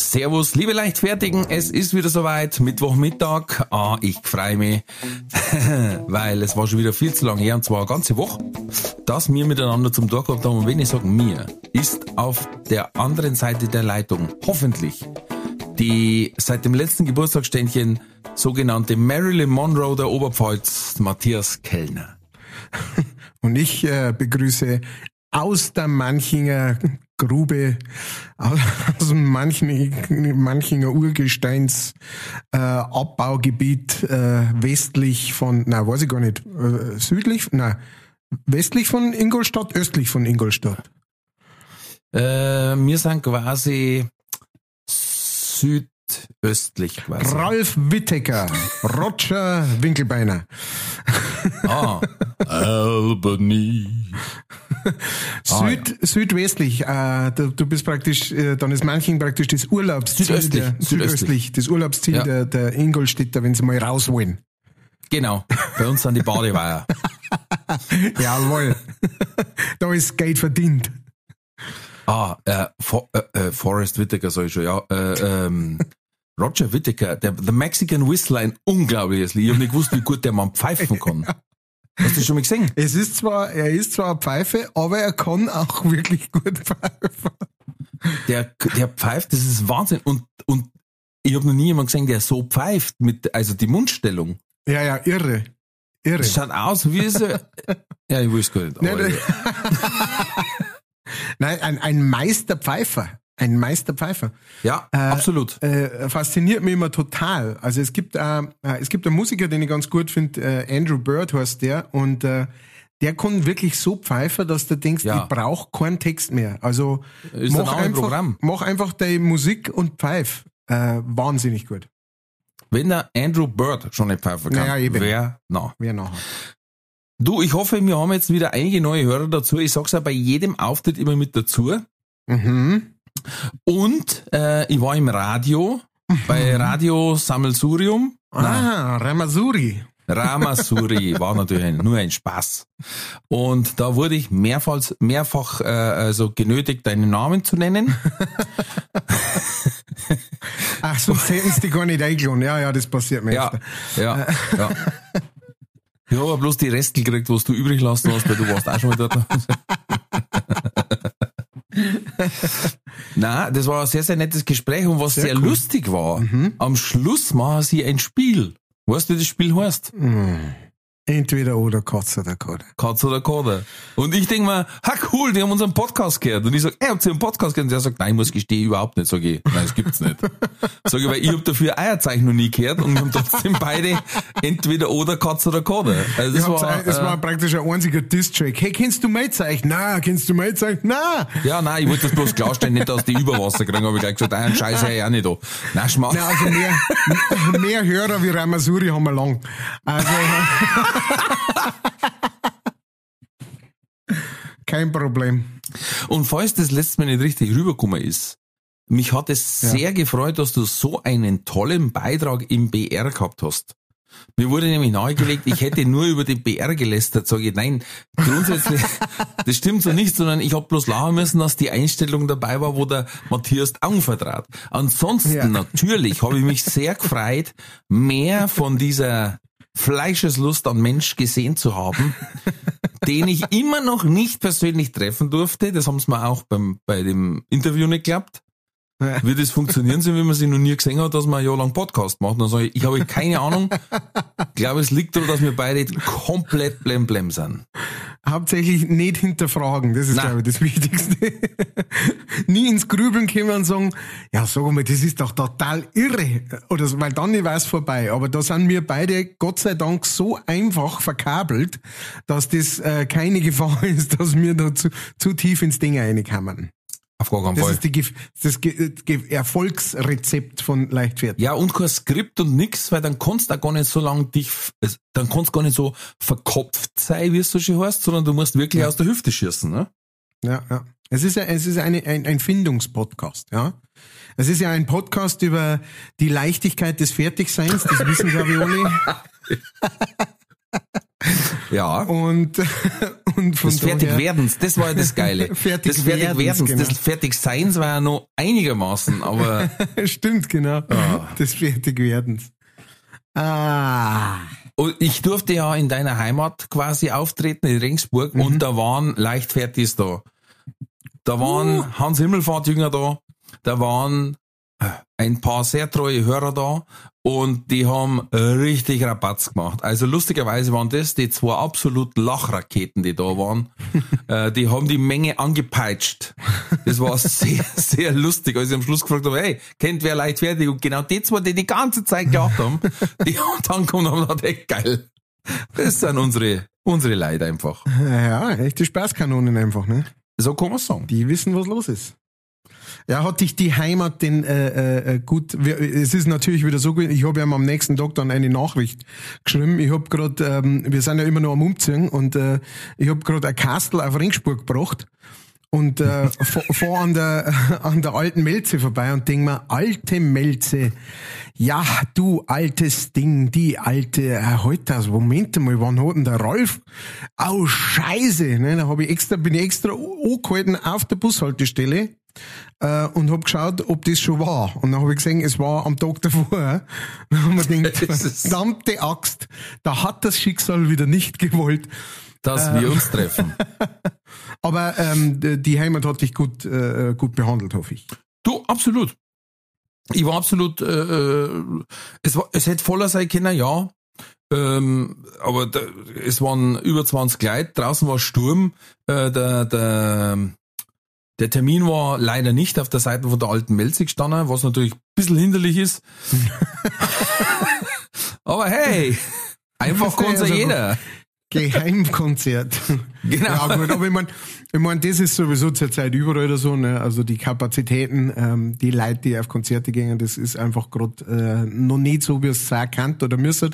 Servus, liebe Leichtfertigen, es ist wieder soweit, Mittwochmittag. Ah, ich freue mich, weil es war schon wieder viel zu lange her, und zwar eine ganze Woche, dass wir miteinander zum Tag gehabt haben. Und wenn ich sage mir, ist auf der anderen Seite der Leitung hoffentlich die seit dem letzten Geburtstagsständchen sogenannte Marilyn Monroe der Oberpfalz, Matthias Kellner. Und ich äh, begrüße aus der Manchinger Grube, aus dem Manchinger, Manchinger Urgesteins äh, äh, westlich von, na weiß ich gar nicht, äh, südlich, na westlich von Ingolstadt, östlich von Ingolstadt. Äh, wir sind quasi südöstlich quasi. Ralf Wittecker, Roger Winkelbeiner. Ah, Albany. Süd, Ah, Südwestlich, äh, du, du bist praktisch, äh, dann ist Manching praktisch das Urlaubsziel. Südöstlich, Der, südöstlich. südöstlich, das Urlaubsziel Ja. der, der Ingolstädter, wenn sie mal raus wollen. Genau, bei uns sind die Badeweiher. Jawohl. da ist Geld verdient. Ah, äh, For äh, äh, Forrest Whitaker sag ich schon, ja. Äh, ähm, Roger Whittaker, der The Mexican Whistler, ein unglaubliches Lied. Ich hab nicht gewusst, wie gut der Mann pfeifen kann. Hast du schon mal gesehen? Es ist zwar, er ist zwar eine Pfeife, aber er kann auch wirklich gut pfeifen. Der, der pfeift, das ist Wahnsinn. Und, und ich habe noch nie jemanden gesehen, der so pfeift, mit, also die Mundstellung. Ja, ja, irre. Irre. Das schaut aus wie so, ja, ich weiß gar nicht. Nein. Nein, ein, ein Meisterpfeifer. Ein Meisterpfeifer. Ja, absolut. Äh, fasziniert mich immer total. Also es gibt, äh, äh, es gibt einen Musiker, den ich ganz gut finde, äh, Andrew Bird heißt der, und äh, der kann wirklich so pfeifen, dass du denkst, Ja. ich brauche keinen Text mehr. Also Ist ein mach neues einfach, Programm. mach einfach deine Musik und pfeif. Äh, wahnsinnig gut. Wenn der Andrew Bird schon nicht pfeifen kann, Naja, wer, na. Wer nachher? Du, ich hoffe, wir haben jetzt wieder einige neue Hörer dazu. Ich sag's ja bei jedem Auftritt immer mit dazu. Mhm. Und äh, ich war im Radio, bei Radio Sammelsurium. Ah, Ramazuri. Ramasuri war natürlich ein, nur ein Spaß. Und da wurde ich mehrfach, mehrfach äh, also genötigt, deinen Namen zu nennen. Ach, sonst hätten sie die gar nicht eingeladen. Ja, ja, das passiert mir Ja, öfter. ja, ja. Ich habe bloß die Restel gekriegt, was du übrig lassen hast, weil du warst auch schon mal dort. Na, das war ein sehr, sehr nettes Gespräch und was sehr, Sehr cool. lustig war, am Schluss machen sie ein Spiel. Weißt du, wie das Spiel heißt? Entweder oder Katz oder Koda. Katz oder Koda. Und ich denk mir, ha cool, die haben unseren Podcast gehört. Und ich sag, ey, habt ihr einen Podcast gehört? Und der sagt, nein, ich muss gestehen, überhaupt nicht. Sag ich, nein, das gibt's nicht. Sag ich, weil ich hab dafür Eierzeichen noch nie gehört und wir haben trotzdem beide entweder oder Katz oder Koda. Also Das war, es äh, war praktisch ein einziger Diss-Track. Hey, kennst du Maitzeichen? Na, kennst du Maitzeichen? Na! ja, nein, ich wollte das bloß klarstellen, nicht, dass die Überwasser kriegen, aber ich gleich gesagt, einen Scheiß hör ich auch nicht da. Nein, schmach. Na, also mehr, mehr Hörer wie Ramasuri haben wir lang. Also, kein Problem. Und falls das letztes Mal nicht richtig rübergekommen ist, mich hat es sehr gefreut, dass du so einen tollen Beitrag im BR gehabt hast. Mir wurde nämlich nahegelegt, ich hätte nur über den BR gelästert. Sage ich, nein, grundsätzlich, das stimmt so nicht, sondern ich habe bloß lachen müssen, dass die Einstellung dabei war, wo der Matthias Augen vertrat. Ansonsten, Ja. natürlich, habe ich mich sehr gefreut, mehr von dieser Fleischeslust an Mensch gesehen zu haben, den ich immer noch nicht persönlich treffen durfte. Das haben sie mir auch beim, bei dem Interview nicht geklappt. Wie das funktionieren soll, wenn man sie noch nie gesehen hat, dass man ein Jahr lang Podcast macht. Dann sage ich, ich habe keine Ahnung. Ich glaube, es liegt daran, dass wir beide komplett blem blem sind. Hauptsächlich nicht hinterfragen, das ist, Nein. glaube ich, das Wichtigste. Nie ins Grübeln kommen und sagen, ja, sag mal, das ist doch total irre. Oder so, weil dann war es vorbei. Aber da sind wir beide, Gott sei Dank, so einfach verkabelt, dass das äh, keine Gefahr ist, dass wir da zu, zu tief ins Ding reinkommen. Auf gar keinen Das ist die, das Ge Ge Erfolgsrezept von Leichtfertig. Ja, und kein Skript und nix, weil dann kannst du auch gar nicht so lang dich, es- dann kannst du gar nicht so verkopft sein, wie es so schön heißt, sondern du musst wirklich Ja. aus der Hüfte schießen, ne? Ja, ja. Es ist, ja, es ist eine, ein, ein Findungspodcast, ja. Es ist ja ein Podcast über die Leichtigkeit des Fertigseins, das wissen glaube ich alle. Ja. Und, und von Das Fertigwerdens, das war ja das Geile. Fertigwerdens, das Fertigwerdens, genau. das Fertigseins war ja noch einigermaßen, aber Stimmt, genau. Ah. Des Fertigwerdens. Ah. Und ich durfte ja in deiner Heimat quasi auftreten, in Regensburg, Mhm. und da waren Leichtfertigs da. Da waren Uh. Hans Himmelfahrt Jünger da, da waren ein paar sehr treue Hörer da und die haben richtig Rabatz gemacht. Also lustigerweise waren das die zwei absoluten Lachraketen, die da waren. äh, die haben die Menge angepeitscht. Das war sehr, sehr lustig, als ich am Schluss gefragt habe, hey, kennt wer leichtfertig? Und genau die zwei, die die ganze Zeit gelacht haben, die haben dann kommen und haben gesagt, hey, geil. Das sind unsere, unsere Leute einfach. Ja, echte Spaßkanonen einfach, ne? So kann man sagen. Die wissen, was los ist. Ja, hat dich die Heimat denn äh, äh, gut? wir- Es ist natürlich wieder so gut. Ich habe ja am nächsten Tag dann eine Nachricht geschrieben. Ich habe gerade, ähm, wir sind ja immer noch am Umziehen und äh, ich habe gerade ein Kastel auf Ringsburg gebracht und äh, fahr fahr an der an der alten Melze vorbei und denk mir, alte Melze, ja du altes Ding, die alte, äh, heute das, Moment mal, wann hat denn der Rolf? Au Scheiße, ne, da habe ich extra, bin ich extra angehalten auf der Bushaltestelle äh, und hab geschaut, ob das schon war. Und dann habe ich gesehen, es war am Tag davor. Dann haben wir gedacht, verdammte Axt, da hat das Schicksal wieder nicht gewollt. Dass wir uns treffen. Aber ähm, die Heimat hat dich gut, äh, gut behandelt, hoffe ich. Du, absolut. Ich war absolut, äh, äh, es, war, es hätte voller sein können, ja. Ähm, aber da, es waren über 20 Leute, draußen war Sturm, äh, der, der, der Termin war leider nicht auf der Seite von der alten Melzig gestanden, was natürlich ein bisschen hinderlich ist. aber hey, einfach kann ja Also, jeder. Geheimkonzert. Genau. Ja gut, aber ich meine, ich mein, das ist sowieso zurzeit überall oder so, ne? Also die Kapazitäten, ähm, die Leute, die auf Konzerte gehen, das ist einfach gerade äh, noch nicht so, wie es sein kann oder müsste.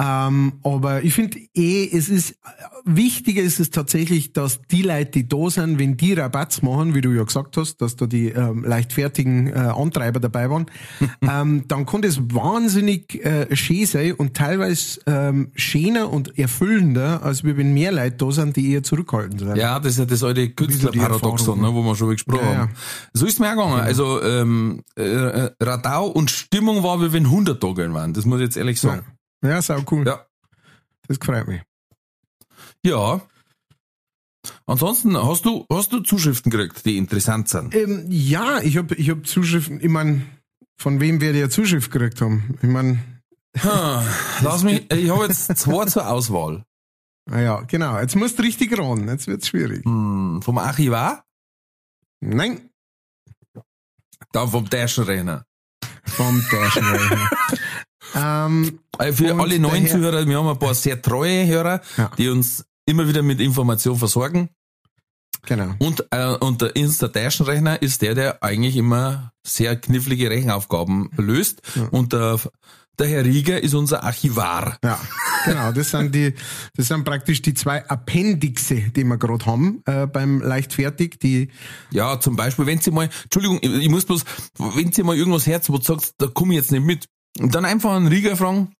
Ähm, aber ich finde eh, es ist wichtiger ist es tatsächlich, dass die Leute, die da sind, wenn die Rabatts machen, wie du ja gesagt hast, dass da die ähm, leichtfertigen äh, Antreiber dabei waren, ähm, dann kann das wahnsinnig äh, schön sein und teilweise ähm, schöner und erfüllender, als wir wenn mehr Leute da sind, die eher zurückhaltend sind. Ja, das ist ja das alte Künstlerparadoxon, ne, wo wir schon gesprochen Ja, ja. haben. So ist mir auch gegangen. Also ähm, äh, Radau und Stimmung war, wie wenn 100 Tage waren. Das muss ich jetzt ehrlich sagen. Ja, sau cool. Ja. Das freut mich. Ja. Ansonsten hast du hast du Zuschriften gekriegt, die interessant sind. Ähm, ja, ich habe ich hab Zuschriften, ich mein, von wem werde ich eine Zuschrift gekriegt haben? Ich mein, Hm, Lass mich, ich habe jetzt zwei zur Auswahl. ah ja, genau, jetzt musst du richtig ran, jetzt wird's schwierig. Hm, vom Archivar, Nein, dann vom Taschenrechner. vom Taschenrechner. ähm, Äh, Für alle neuen daher- Zuhörer, wir haben ein paar sehr treue Hörer, Ja. die uns immer wieder mit Information versorgen. genau. Und, äh, und der Insta Taschenrechner ist der, der eigentlich immer sehr knifflige Rechenaufgaben löst. Und der, der Herr Rieger ist unser Archivar. Ja, genau. Das sind die, das sind praktisch die zwei Appendixe, die wir gerade haben äh, beim Leichtfertig. Die, Ja, zum Beispiel, wenn Sie mal, Entschuldigung, ich, ich muss bloß, wenn Sie mal irgendwas herz, wo du sagst, da komme ich jetzt nicht mit, und dann einfach einen Rieger fragen.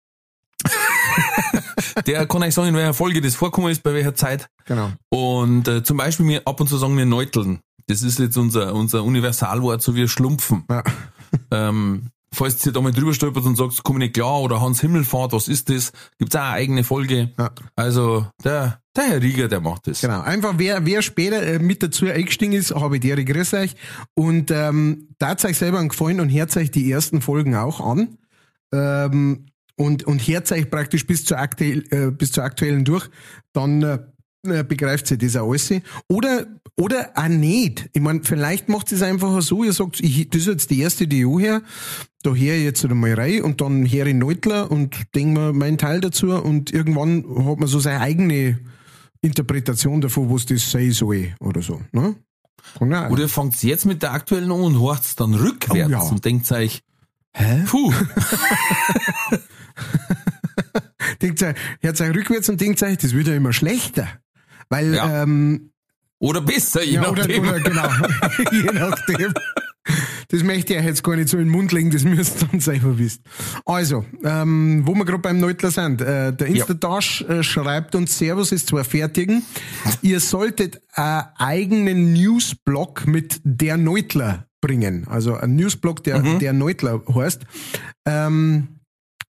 der kann euch sagen, in welcher Folge das vorkommen ist, bei welcher Zeit. genau. Und äh, zum Beispiel mir ab und zu sagen wir Neuteln. Das ist jetzt unser, unser Universalwort, so wie Schlumpfen. Ja. Ähm, falls ihr da mal drüber stolpert und sagt, komm ich nicht klar, oder Hans Himmelfahrt, was ist das? Gibt's auch eine eigene Folge. Ja. Also, der, der Herr Rieger, der macht das. Genau, einfach wer, wer später äh, mit dazu eingestiegen ist, habe ich dir grüß euch und ähm, tat euch selber einen Gefallen und hört euch die ersten Folgen auch an ähm, und, und hört euch praktisch bis zur, aktuell, äh, bis zur aktuellen durch, dann äh, begreift sie das auch alles. Oder, oder auch nicht. Ich meine, vielleicht macht es einfach so, ihr sagt, ich, das ist jetzt die erste, die ich her, da höre ich jetzt einmal rein und dann höre ich Neutler und denke mir meinen Teil dazu und irgendwann hat man so seine eigene Interpretation davon, was das sein soll oder so. Ne? Oder ihr fangt jetzt mit der aktuellen an und horcht dann rückwärts Oh ja. und denkt euch, hä? Puh, denkt euch, hört euch rückwärts und denkt euch, das wird ja immer schlechter. Weil, Ja. ähm, oder besser, je ja, oder, nachdem. oder genau, je nachdem. Das möchte ich euch jetzt gar nicht so in den Mund legen, das müsst ihr dann selber wissen. Also, ähm, wo wir gerade beim Neutler sind, äh, der Instadash äh, schreibt uns, Servus ist zwar fertigen, ihr solltet einen eigenen Newsblog mit der Neutler bringen. Also ein Newsblog, der, der Neutler heißt. Ähm,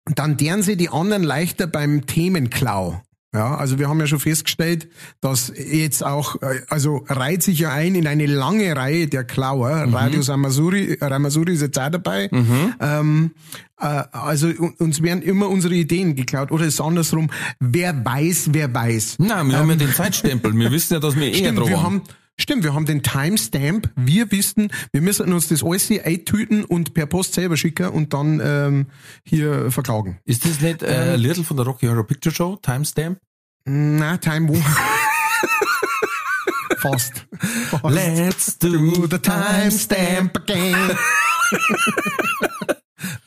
dann deren sie die anderen leichter beim Themenklau. Ja, also wir haben ja schon festgestellt, dass jetzt auch, äh, also reiht sich ja ein in eine lange Reihe der Klauer. Radio Ramasuri, Ramasuri ist jetzt auch dabei. Ähm, äh, also un- uns werden immer unsere Ideen geklaut. Oder ist es andersrum, wer weiß, wer weiß. Nein, wir haben ja den Zeitstempel. Wir wissen ja, dass wir eh Stimmt, dran wir waren. haben, stimmt, wir haben den Timestamp. Wir wissen, wir müssen uns das alles eintüten und per Post selber schicken und dann ähm, hier verklagen. Ist das nicht äh, ein Little von der Rocky Horror Picture Show, Timestamp? Na, Time Wo. Fast. Fast. Let's do the timestamp again.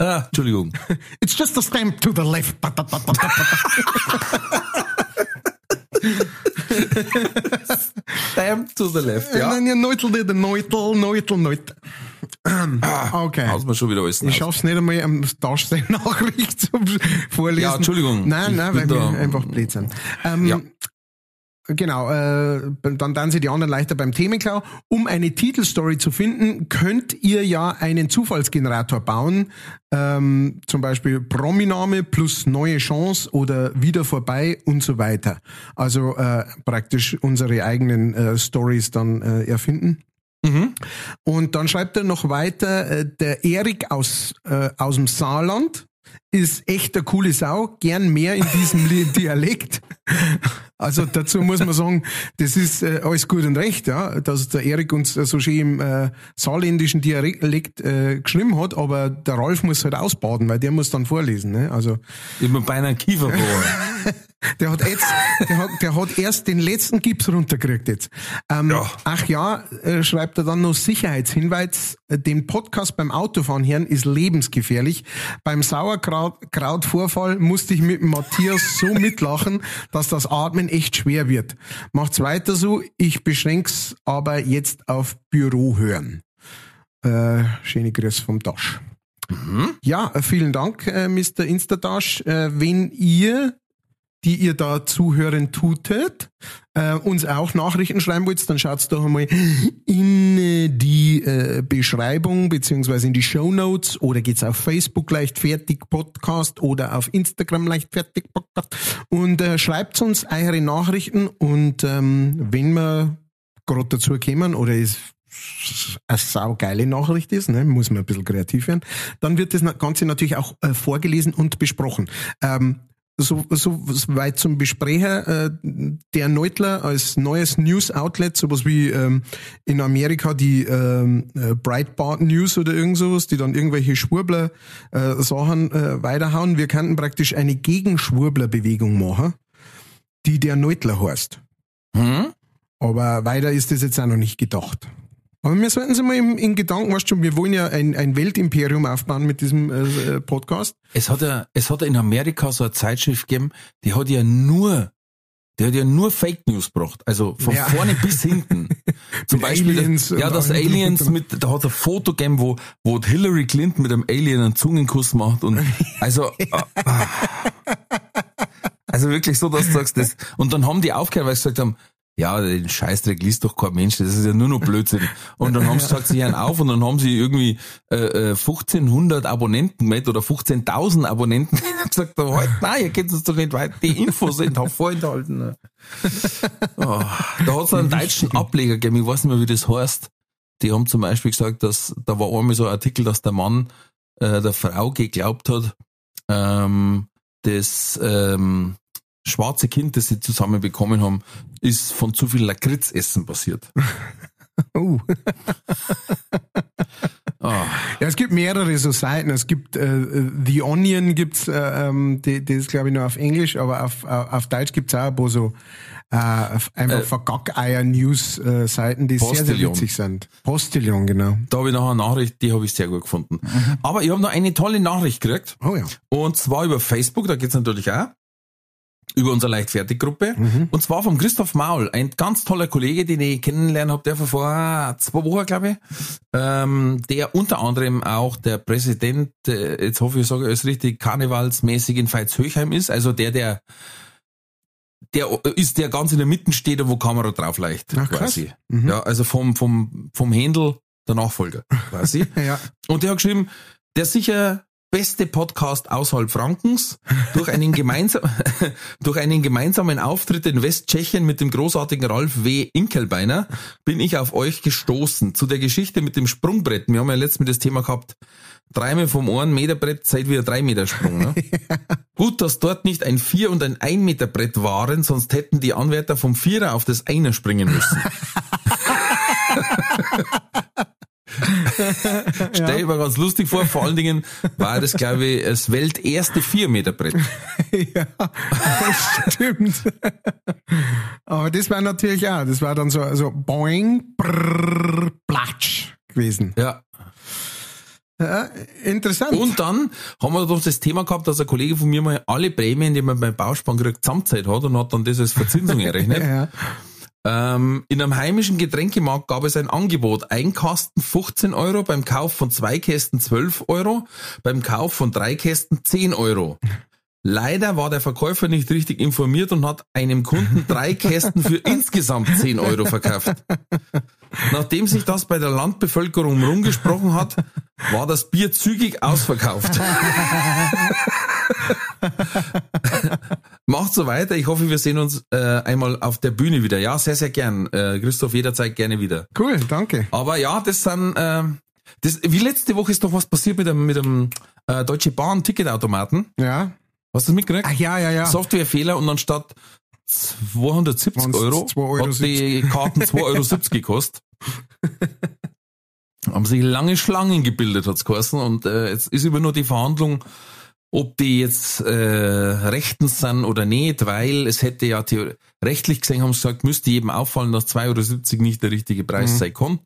Ah, Entschuldigung. It's just a stamp to the left. Stamp to the left, Ja. Dann ja Neutel, der Neutel, Neutel, Neutel. Okay. Haus wir schon wieder alles Ich schaff's nicht einmal am Tag seine Nachricht zu vorlesen. Ja, Entschuldigung. Nein, nein, weil wir einfach blöd sind. Ähm, Ja. Genau, äh, dann dann sie die anderen leichter beim Themenklau. Um eine Titelstory zu finden, könnt ihr ja einen Zufallsgenerator bauen. Ähm, zum Beispiel Prominame plus neue Chance oder wieder vorbei und so weiter. Also äh, praktisch unsere eigenen äh, Stories dann äh, erfinden. Und dann schreibt er noch weiter, äh, der Erik aus, äh, aus dem Saarland ist echt eine coole Sau, gern mehr in diesem Dialekt. Also dazu muss man sagen, das ist äh, alles gut und recht, ja, dass der Erik uns äh, so schön im äh, saarländischen Dialekt äh, geschrieben hat, aber der Ralf muss halt ausbaden, weil der muss dann vorlesen. Ne? Also Immer bei einer Kieferbohr. der hat jetzt, der hat, der hat erst den letzten Gips runtergekriegt jetzt. Ähm, Ja. Ach ja, äh, schreibt er dann noch Sicherheitshinweis. Den Podcast beim Autofahren hören ist lebensgefährlich. Beim Sauerkrautvorfall musste ich mit Matthias so mitlachen, dass das Atmen echt schwer wird. Macht's weiter so. Ich beschränk's aber jetzt auf Büro hören. Äh, schöne Grüße vom Dash. Ja, äh, vielen Dank, äh, Mr. Instadash. Äh, wenn ihr die ihr da zuhören tutet, äh, uns auch Nachrichten schreiben wollt, dann schaut's doch einmal in äh, die äh, Beschreibung beziehungsweise in die Show Notes oder geht's auf Facebook leichtfertig Podcast oder auf Instagram leichtfertig Podcast und äh, schreibt uns eure Nachrichten und ähm, wenn wir gerade dazu kommen oder es eine saugeile Nachricht ist, ne, muss man ein bisschen kreativ werden, dann wird das Ganze natürlich auch äh, vorgelesen und besprochen. Ähm, so, so weit zum Besprechen. Äh, der Neutler als neues News-Outlet, sowas wie ähm, in Amerika die ähm, äh, Breitbart News oder irgend sowas, die dann irgendwelche Schwurbler äh, Sachen äh, weiterhauen. Wir könnten praktisch eine Gegenschwurbler-Bewegung machen, die der Neutler heißt. Hm? Aber weiter ist das jetzt auch noch nicht gedacht. Aber wir sollten sie mal im, in Gedanken, weißt schon, wir wollen ja ein, ein Weltimperium aufbauen mit diesem äh, äh, Podcast. Es hat ja, es hat ja in Amerika so eine Zeitschrift gegeben, die hat ja nur, die hat ja nur Fake News gebracht. Also von Ja. vorne bis hinten. Zum Beispiel, Aliens ja, das Aliens mit, da hat ein Foto gegeben, wo, wo Hillary Clinton mit einem Alien einen Zungenkuss macht und, also, äh, ah. also wirklich so, dass du sagst, das, und dann haben die aufgehört, weil sie gesagt haben, ja, den Scheißdreck liest doch kein Mensch, das ist ja nur noch Blödsinn. Und dann haben sie gesagt, sie hören auf und dann haben sie irgendwie äh, äh, 1500 Abonnenten mit oder 15.000 Abonnenten und gesagt, oh, halt, nein, ihr könnt uns doch nicht weiter, die Infos sind auch vorenthalten. Oh, da hat es einen deutschen Ableger gegeben, ich weiß nicht mehr, wie das heißt. Die haben zum Beispiel gesagt, dass da war einmal so ein Artikel, dass der Mann äh, der Frau geglaubt hat, ähm, das ähm, schwarze Kind, das sie zusammen bekommen haben, ist von zu viel Lakritzessen passiert. Oh. Ah. Ja, es gibt mehrere so Seiten. Es gibt äh, The Onion gibt's, äh, ähm, die, die ist glaube ich nur auf Englisch, aber auf, auf, auf Deutsch gibt's auch ein paar so äh, einfach Vergackeier-News-Seiten, die sehr, sehr Postillon. witzig sind. Postillon, genau. Da habe ich noch eine Nachricht, die habe ich sehr gut gefunden. Aber ich habe noch eine tolle Nachricht gekriegt. Oh ja. Und zwar über Facebook, da geht's natürlich auch. Über unsere Leichtfertiggruppe. Und zwar vom Christoph Maul, ein ganz toller Kollege, den ich kennenlernen habe, der vor zwei Wochen, glaube ich, ähm, der unter anderem auch der Präsident, äh, jetzt hoffe ich, ich sage es richtig, karnevalsmäßig in Veitshöchheim ist, also der, der der ist, der ganz in der Mitte steht, wo Kamera drauf leicht, Ach, quasi. Ja, also vom, vom, vom Händel der Nachfolger, quasi. Ja. Und der hat geschrieben, der sicher beste Podcast außerhalb Frankens durch einen, gemeinsam, durch einen gemeinsamen Auftritt in Westtschechien mit dem großartigen Ralf W. Inkelbeiner bin ich auf euch gestoßen. Zu der Geschichte mit dem Sprungbrett. Wir haben ja letztes Mal das Thema gehabt, dreimal vom einen Meter Brett, wieder drei Meter Sprung. Ne? Gut, dass dort nicht ein Vier- und ein ein Meter Brett waren, sonst hätten die Anwärter vom Vierer auf das Einer springen müssen. Stell ich mir ganz lustig vor, vor allen Dingen war das, glaube ich, das welterste Vier-Meter-Brett. ja, das stimmt. Aber das war natürlich auch, das war dann so, so boing, brrr, platsch gewesen. Ja. Ja, interessant. Und dann haben wir doch das Thema gehabt, dass ein Kollege von mir mal alle Prämien, die man beim Bauspann kriegt, zusammenzahlt hat und hat dann das als Verzinsung errechnet. ja. Ähm, in einem heimischen Getränkemarkt gab es ein Angebot. Ein Kasten 15 Euro, beim Kauf von zwei Kästen 12 Euro, beim Kauf von drei Kästen 10 Euro. Leider war der Verkäufer nicht richtig informiert und hat einem Kunden drei Kästen für insgesamt 10 Euro verkauft. Nachdem sich das bei der Landbevölkerung rumgesprochen hat, war das Bier zügig ausverkauft. Macht so weiter. Ich hoffe, wir sehen uns äh, einmal auf der Bühne wieder. Ja, sehr, sehr gern. Äh, Christoph, jederzeit gerne wieder. Cool, danke. Aber ja, das sind, äh, das, wie letzte Woche ist doch was passiert mit dem, mit dem äh, Deutsche Bahn Ticketautomaten. Ja. Hast du das mitgekriegt? Ach ja, ja, ja. Softwarefehler und anstatt 270 Waren's Euro, 2,70 Euro hat die Karten 2,70 Euro gekostet. Haben sich lange Schlangen gebildet, hat's geheißen. Und äh, jetzt ist immer nur die Verhandlung, ob die jetzt äh, rechtens sind oder nicht, weil es hätte ja rechtlich gesehen, haben sie gesagt, müsste jedem auffallen, dass 2,70 Euro nicht der richtige Preis Mhm. sein kann.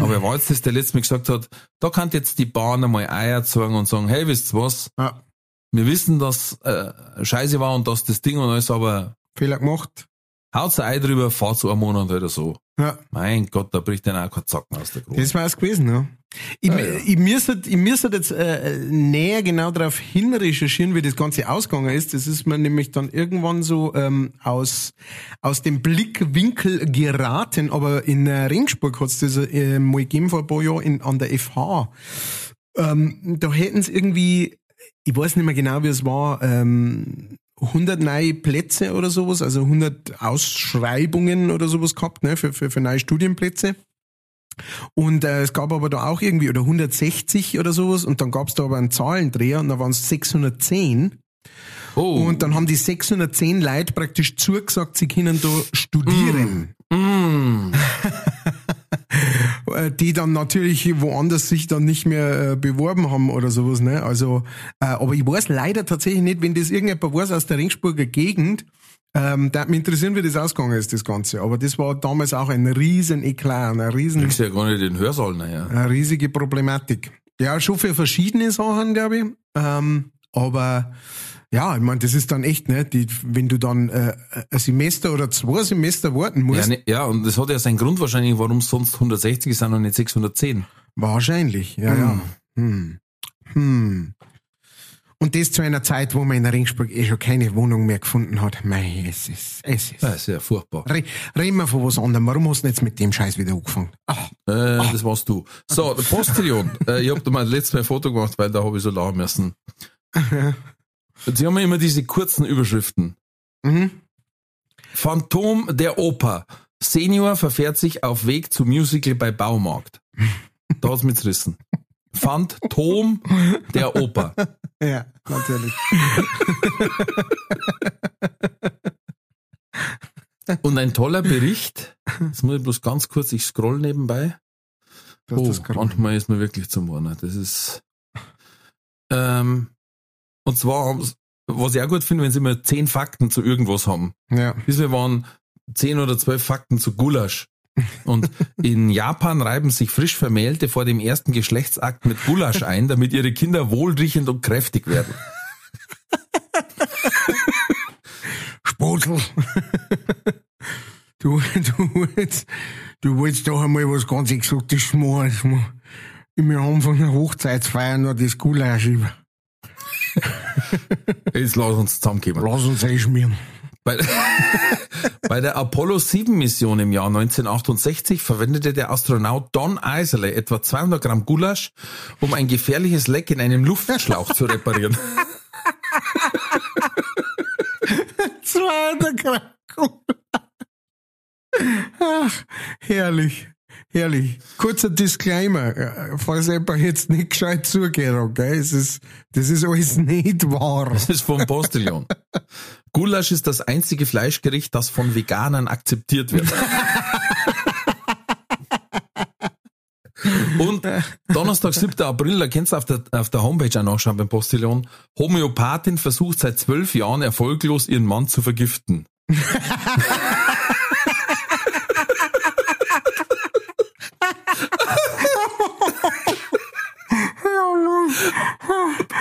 Aber er war jetzt das, der letztes Mal gesagt hat, da kann jetzt die Bahn einmal Eier zeigen und sagen, hey, wisst ihr was? ja. Wir wissen, dass äh, scheiße war und dass das Ding und alles, aber Fehler gemacht. Haut's ein Ei drüber, fahrt so einen Monat oder so. Ja. Mein Gott, da bricht dann auch kein Zacken aus der Krone. Das war es gewesen, ja. Ich, Ja, ja. ich müsste, ich müsste jetzt äh, näher genau darauf hin recherchieren, wie das Ganze ausgegangen ist. Das ist mir nämlich dann irgendwann so ähm, aus, aus dem Blickwinkel geraten, aber in äh, Ringsburg hat es das äh, mal gegeben vor ein paar Jahren in, an der FH. Ähm, da hätten sie irgendwie, ich weiß nicht mehr genau, wie es war, ähm, 100 neue Plätze oder sowas, also 100 Ausschreibungen oder sowas gehabt, ne, für, für, für neue Studienplätze. Und äh, es gab aber da auch irgendwie, oder 160 oder sowas, und dann gab es da aber einen Zahlendreher und da waren es 610. Oh, Und dann haben die 610 Leute praktisch zugesagt, sie können da studieren. mm, Äh, Die dann natürlich woanders sich dann nicht mehr äh, beworben haben oder sowas. Ne? Also, äh, aber ich weiß leider tatsächlich nicht, wenn das irgendjemand weiß aus der Ringsburger Gegend, ähm, da mich interessieren, wie das ausgegangen ist, das Ganze. Aber das war damals auch ein riesen Eklat, eine riesen kriegst ja gar nicht den Hörsaal, naja. eine riesige Problematik. Ja, schon für verschiedene Sachen, glaube ich. Ähm, aber ja, ich meine, das ist dann echt, ne, die, wenn du dann äh, ein Semester oder zwei Semester warten Ja, musst, ne, ja, und das hat ja seinen Grund wahrscheinlich, warum es sonst 160 sind und nicht 610. wahrscheinlich, ja, ja. Hm. Hm. Und das zu einer Zeit, wo man in Ringsburg eh schon keine Wohnung mehr gefunden hat. Mei, es ist, es ist. Das ist ja furchtbar. Re reden wir von was anderem. Warum hast du jetzt mit dem Scheiß wieder angefangen? Ach, Äh, Das warst du. So, der Postillon. äh, ich hab da mal letztes Mal ein Foto gemacht, weil da habe ich so lachen müssen. Sie haben ja immer diese kurzen Überschriften. mhm. Phantom der Oper. Senior verfährt sich auf Weg zu Musical bei Baumarkt. Da hat's mich zerrissen. Phantom der Oper. Ja, natürlich. Und ein toller Bericht. Jetzt muss ich bloß ganz kurz, ich scroll nebenbei. Oh, manchmal ist man wirklich zum Warner. Das ist. Ähm, und zwar, haben's- was ich auch gut finde, wenn sie immer zehn Fakten zu irgendwas haben. Ja. Bisher waren zehn oder zwölf Fakten zu Gulasch. Und in Japan reiben sich frisch Vermählte vor dem ersten Geschlechtsakt mit Gulasch ein, damit ihre Kinder wohlriechend und kräftig werden. Spottel. du, du wolltest, du wolltest doch einmal was ganz Exotisches machen. Wir haben von der Hochzeitsfeier noch das Gulasch über. Jetzt lass uns zusammenkommen. Lass uns einschmieren. Bei, bei der Apollo 7 Mission im Jahr 1968 verwendete der Astronaut Don Eiserle etwa 200 Gramm Gulasch, um ein gefährliches Leck in einem Luftschlauch zu reparieren. Zweiter Gramm. Ach, herrlich. Herrlich. Kurzer Disclaimer, äh, falls jemand jetzt nicht gescheit zugehört hat, gell? Es ist, das ist alles nicht wahr. Das ist vom Postillon. Gulasch ist das einzige Fleischgericht, das von Veganern akzeptiert wird. Und Donnerstag, 7. April, da kennst du auf der, auf der Homepage auch nachschauen beim Postillon. Homöopathin versucht seit zwölf Jahren erfolglos ihren Mann zu vergiften.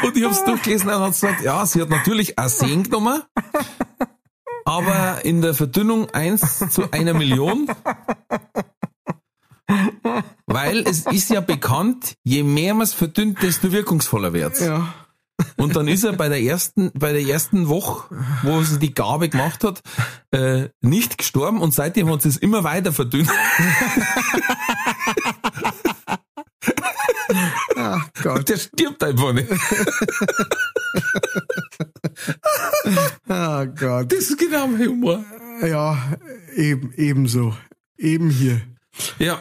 Und ich hab's durchgelesen und hat gesagt, ja, sie hat natürlich Arsen genommen, aber in der Verdünnung 1 zu einer Million. Weil es ist ja bekannt, je mehr man es verdünnt, desto wirkungsvoller wird's. Ja. Und dann ist er bei der ersten, bei der ersten Woche, wo sie die Gabe gemacht hat, äh, nicht gestorben und seitdem hat sie es immer weiter verdünnt. Gott. Der stirbt einfach nicht. Oh Gott. Das ist genau mein Humor. Ja, eben, ebenso. Eben hier. Ja.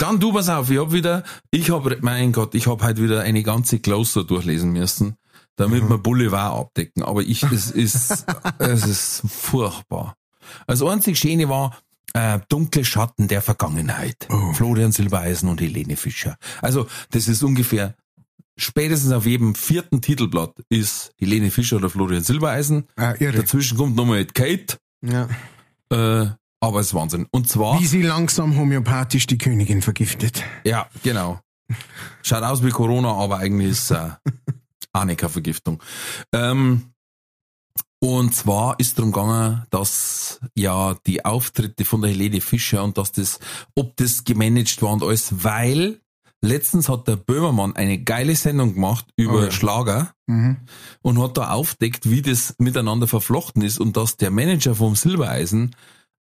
Dann du pass auf, ich hab wieder, ich hab, mein Gott, ich hab heute wieder eine ganze Closer durchlesen müssen, damit wir Boulevard abdecken. Aber ich, es ist, es ist furchtbar. Das einzig Schöne war, äh, dunkle Schatten der Vergangenheit. Florian Silbereisen und Helene Fischer. Also, das ist ungefähr, spätestens auf jedem vierten Titelblatt ist Helene Fischer oder Florian Silbereisen. Ah, irre. Dazwischen kommt nochmal Kate, Ja. äh, aber es ist Wahnsinn. Und zwar, Wie sie langsam homöopathisch die Königin vergiftet. Ja, genau. Schaut aus wie Corona, aber eigentlich ist äh, auch keine Vergiftung. Ähm, und zwar ist darum gegangen, dass ja die Auftritte von der Helene Fischer und dass das, ob das gemanagt war und alles, weil letztens hat der Böhmermann eine geile Sendung gemacht über Oh ja. Schlager Mhm. und hat da aufdeckt, wie das miteinander verflochten ist und dass der Manager vom Silbereisen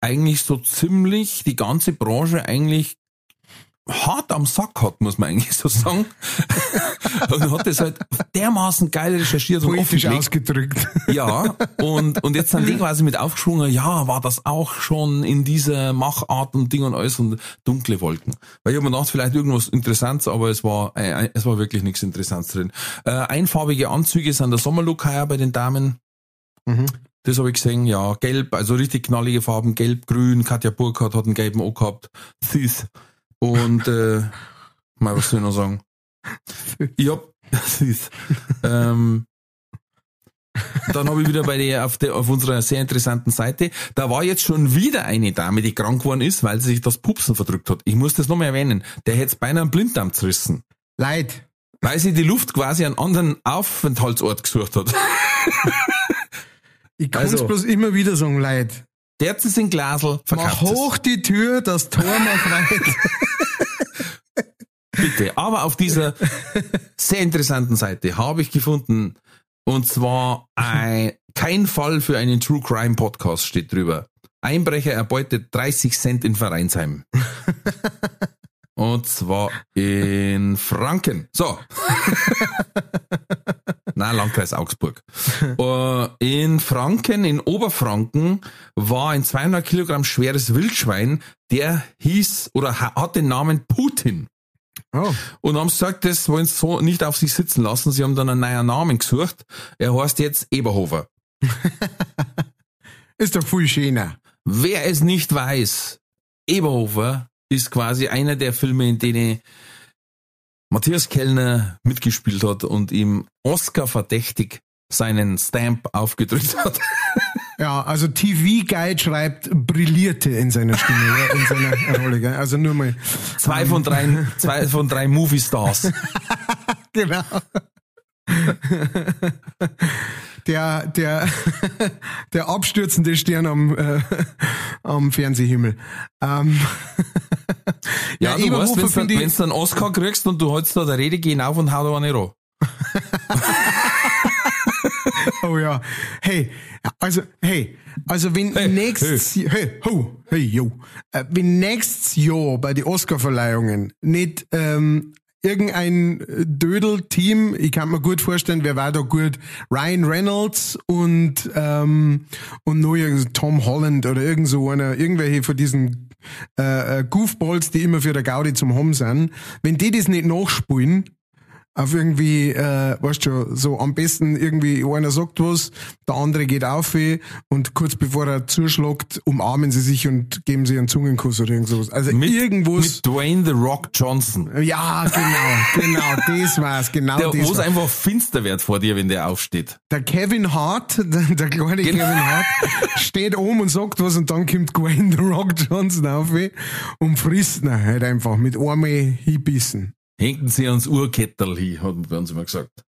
eigentlich so ziemlich die ganze Branche eigentlich hart am Sack hat, muss man eigentlich so sagen. und hat das halt dermaßen geil recherchiert und Poetisch offengelegt. ausgedrückt. Ja, und, und jetzt sind die quasi mit aufgeschwungen, ja, war das auch schon in dieser Machart und Ding und alles und dunkle Wolken. Weil ich habe mir gedacht, vielleicht irgendwas Interessantes, aber es war, äh, es war wirklich nichts Interessantes drin. Äh, einfarbige Anzüge sind der Sommerlook heuer bei den Damen. Mhm. Das habe ich gesehen, ja, gelb, also richtig knallige Farben, gelb, grün, Katja Burkhardt hat einen gelben O gehabt, süß. Und, äh, mal, was soll ich noch sagen? Ich hab, süß. ähm, dann habe ich wieder bei der auf, der auf unserer sehr interessanten Seite, da war jetzt schon wieder eine Dame, die krank geworden ist, weil sie sich das Pupsen verdrückt hat. Ich muss das nochmal erwähnen. Der hätte beinahe einen Blinddarm zerrissen, Leid. weil sie die Luft quasi an anderen Aufenthaltsort gesucht hat. Ich kann Also- bloß immer wieder sagen, Leid. Der hat es in Glasel Mach verkauft. hoch die Tür, das Tor macht weit. Bitte. Aber auf dieser sehr interessanten Seite habe ich gefunden, und zwar ein, kein Fall für einen True Crime Podcast steht drüber. Einbrecher erbeutet 30 Cent in Vereinsheim. Und zwar in Franken. So. Na, Landkreis Augsburg. Äh, In Franken, in Oberfranken, war ein 200 Kilogramm schweres Wildschwein, der hieß oder ha- hat den Namen Putin. Oh. Und haben gesagt, das wollen sie so nicht auf sich sitzen lassen. Sie haben dann einen neuen Namen gesucht. Er heißt jetzt Eberhofer. Ist doch viel schöner. Wer es nicht weiß, Eberhofer ist quasi einer der Filme, in denen Matthias Kellner mitgespielt hat und ihm Oscar verdächtig seinen Stamp aufgedrückt hat. Ja, also TV Guide schreibt brillierte in seiner Stimme, in seiner Rolle. Gell? Also nur mal. Zwei von drei, zwei von drei Movie Stars. genau. Der, der, der abstürzende Stern am, äh, am Fernsehhimmel. Ähm, Ja, du weißt, wenn du ich- einen Oscar kriegst und du hältst da der Rede, gehen auf und hau da eine ran. Oh ja. Hey, also, hey, also wenn Hey, nächstes, hey. hey, ho, hey, yo, äh, wenn nächstes Jahr bei den Oscarverleihungen nicht ähm, irgendein Dödel-Team, ich kann mir gut vorstellen, wer war da gut? Ryan Reynolds und ähm, und nur Tom Holland oder irgend so einer, irgendwelche von diesen äh, äh, Goofballs, die immer für der Gaudi zum Hom sind, wenn die das nicht nachspulen, auf irgendwie, äh, weißt du, so am besten irgendwie einer sagt was, der andere geht auf eh, und kurz bevor er zuschlägt, umarmen sie sich und geben sie einen Zungenkuss oder irgend sowas. Also Mit, irgendwo. mit Dwayne The Rock Johnson. ja, genau, genau, das war's, genau Der, das wo es einfach finster wird vor dir, wenn der aufsteht. Der Kevin Hart, der, der kleine Genau. Kevin Hart, steht oben und sagt was und dann kommt Dwayne The Rock Johnson auf eh und frisst ihn halt einfach mit einmal hinbissen. Hängen sie ans Urkettel hin, hat man bei uns immer gesagt.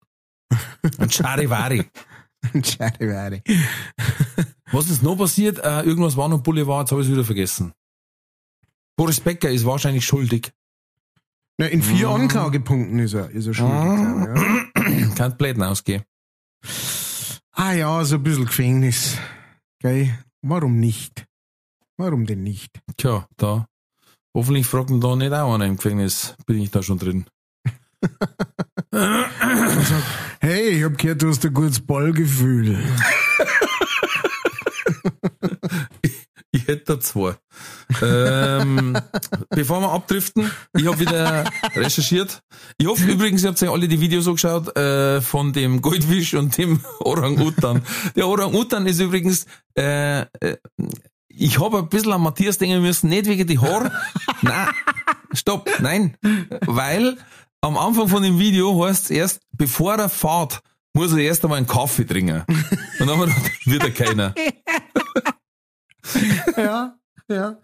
Ein Charivari. Schade wäre. Was ist noch passiert? Äh, irgendwas war noch Boulevard, jetzt habe ich es wieder vergessen. Boris Becker ist wahrscheinlich schuldig. Na, in vier Mhm. Anklagepunkten ist er, ist er schuldig. Mhm. Ja. Kann Bläden ausgehen. Ah ja, so ein bisschen Gefängnis. Gell? Warum nicht? Warum denn nicht? Tja, da. Hoffentlich fragt ihn da nicht auch einer im Gefängnis. Bin ich da schon drin. Hey, ich hab gehört, du hast ein gutes Ballgefühl. Ich hätte da zwei. ähm, bevor wir abdriften, ich habe wieder recherchiert. Ich hoffe übrigens, ihr habt euch alle die Videos angeschaut äh, von dem Goldfisch und dem Orang-Utan. Der Orang-Utan ist übrigens, äh, äh, ich habe ein bisschen an Matthias denken müssen, nicht wegen die Haare. nein, stopp, nein. Weil am Anfang von dem Video heißt es erst, bevor er fährt, muss er erst einmal einen Kaffee trinken. Und dann haben wir gedacht, wird er keiner. ja, ja.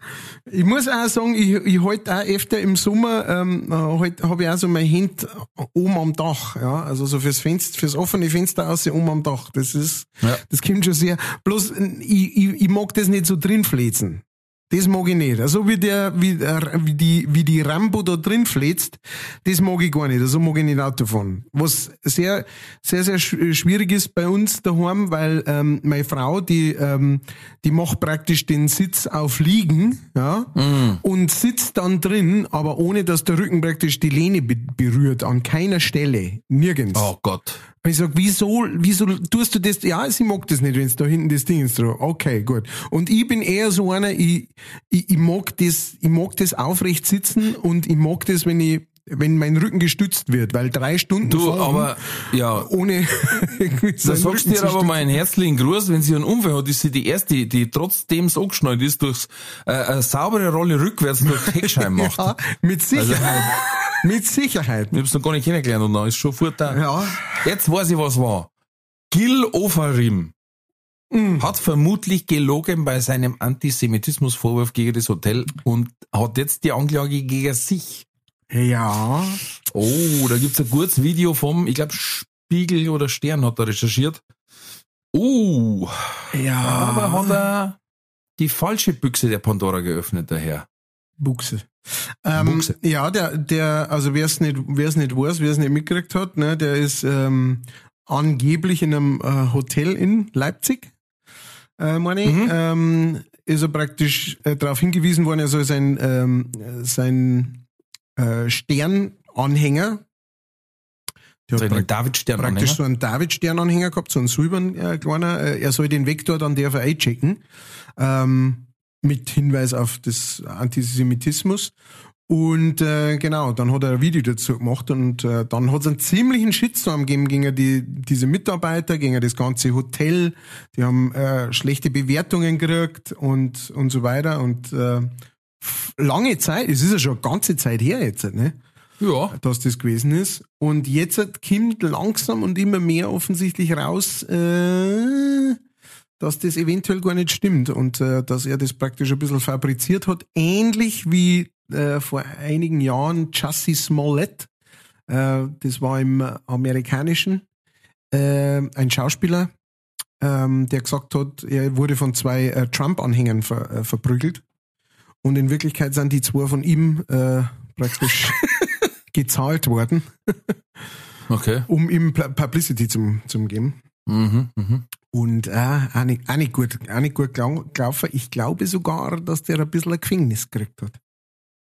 Ich muss auch sagen, ich, ich halte auch öfter im Sommer, ähm, halt, habe ich auch so mein Hemd oben am Dach, ja, also so fürs Fenster, fürs offene Fenster aus oben am Dach. Das ist, Ja. das kommt schon sehr. Bloß, ich, ich, ich mag das nicht so drin fläzen. Das mag ich nicht. Also wie der, wie, der, wie die, wie die Rambo da drin fläzt, das mag ich gar nicht. Also mag ich nicht Auto fahren. Was sehr, sehr, sehr sch- schwierig ist bei uns daheim, weil ähm, meine Frau, die, ähm, die macht praktisch den Sitz auf Liegen, ja, und sitzt dann drin, aber ohne dass der Rücken praktisch die Lehne be berührt, an keiner Stelle, nirgends. Oh Gott. Und ich sag, wieso, wieso tust du das? Ja, sie mag das nicht, wenn da hinten das Ding ist. Okay, gut. Und ich bin eher so einer, ich, ich, ich mag das, ich mag das aufrecht sitzen und ich mag das, wenn ich, wenn mein Rücken gestützt wird, weil drei Stunden Du, aber, ja, ohne da sagst dir aber mal einen herzlichen Gruß, wenn sie einen Unfall hat, ist sie die erste, die, trotzdem so geschnallt ist, durchs, äh, eine saubere Rolle rückwärts durch den Heckscheiben macht. Ja, mit Sicherheit. mit Sicherheit. Ich hab's noch gar nicht kennengelernt und dann ist schon fort da. Ja. Jetzt weiß ich, was war. Gil Ofarim Mm. hat vermutlich gelogen bei seinem Antisemitismusvorwurf gegen das Hotel und hat jetzt die Anklage gegen sich. Ja. Oh, da gibt's ein gutes Video vom, ich glaube, Spiegel oder Stern hat er recherchiert. Oh, Ja. aber hat er die falsche Büchse der Pandora geöffnet, daher. Buchse. Ähm, Buchse. Ja, der, der, also wer es nicht, wer es nicht weiß, wer es nicht mitgekriegt hat, ne, der ist ähm, angeblich in einem äh, Hotel in Leipzig, äh, meine ich, Mhm. ähm, ist er praktisch äh, darauf hingewiesen worden, er soll sein, ähm, sein äh, Sternanhänger, der hat Seinen praktisch Davidstern praktisch so einen David-Sternanhänger gehabt, so einen silbernen äh, kleiner. Äh, er soll den Vektor dann darf er einchecken. Ähm, mit Hinweis auf das Antisemitismus. Und äh, genau, dann hat er ein Video dazu gemacht und äh, dann hat es einen ziemlichen Shitstorm gegeben gegen die, diese Mitarbeiter, gegen das ganze Hotel. Die haben äh, schlechte Bewertungen gekriegt und, und so weiter. Und äh, lange Zeit, es ist ja schon eine ganze Zeit her jetzt, ne? Ja. dass das gewesen ist. Und jetzt kommt langsam und immer mehr offensichtlich raus, äh, dass das eventuell gar nicht stimmt und äh, dass er das praktisch ein bisschen fabriziert hat. Ähnlich wie äh, vor einigen Jahren Chassis Smollett. Äh, das war im amerikanischen äh, ein Schauspieler, ähm, der gesagt hat, er wurde von zwei äh, Trump-Anhängern ver, verprügelt. Und in Wirklichkeit sind die zwei von ihm äh, praktisch gezahlt worden, Okay. um ihm Publicity zum, zum geben. Mhm, mhm. Und äh, auch, nicht, auch, nicht gut, auch nicht gut gelau- gelaufen. Ich glaube sogar, dass der ein bisschen ein Gefängnis gekriegt hat.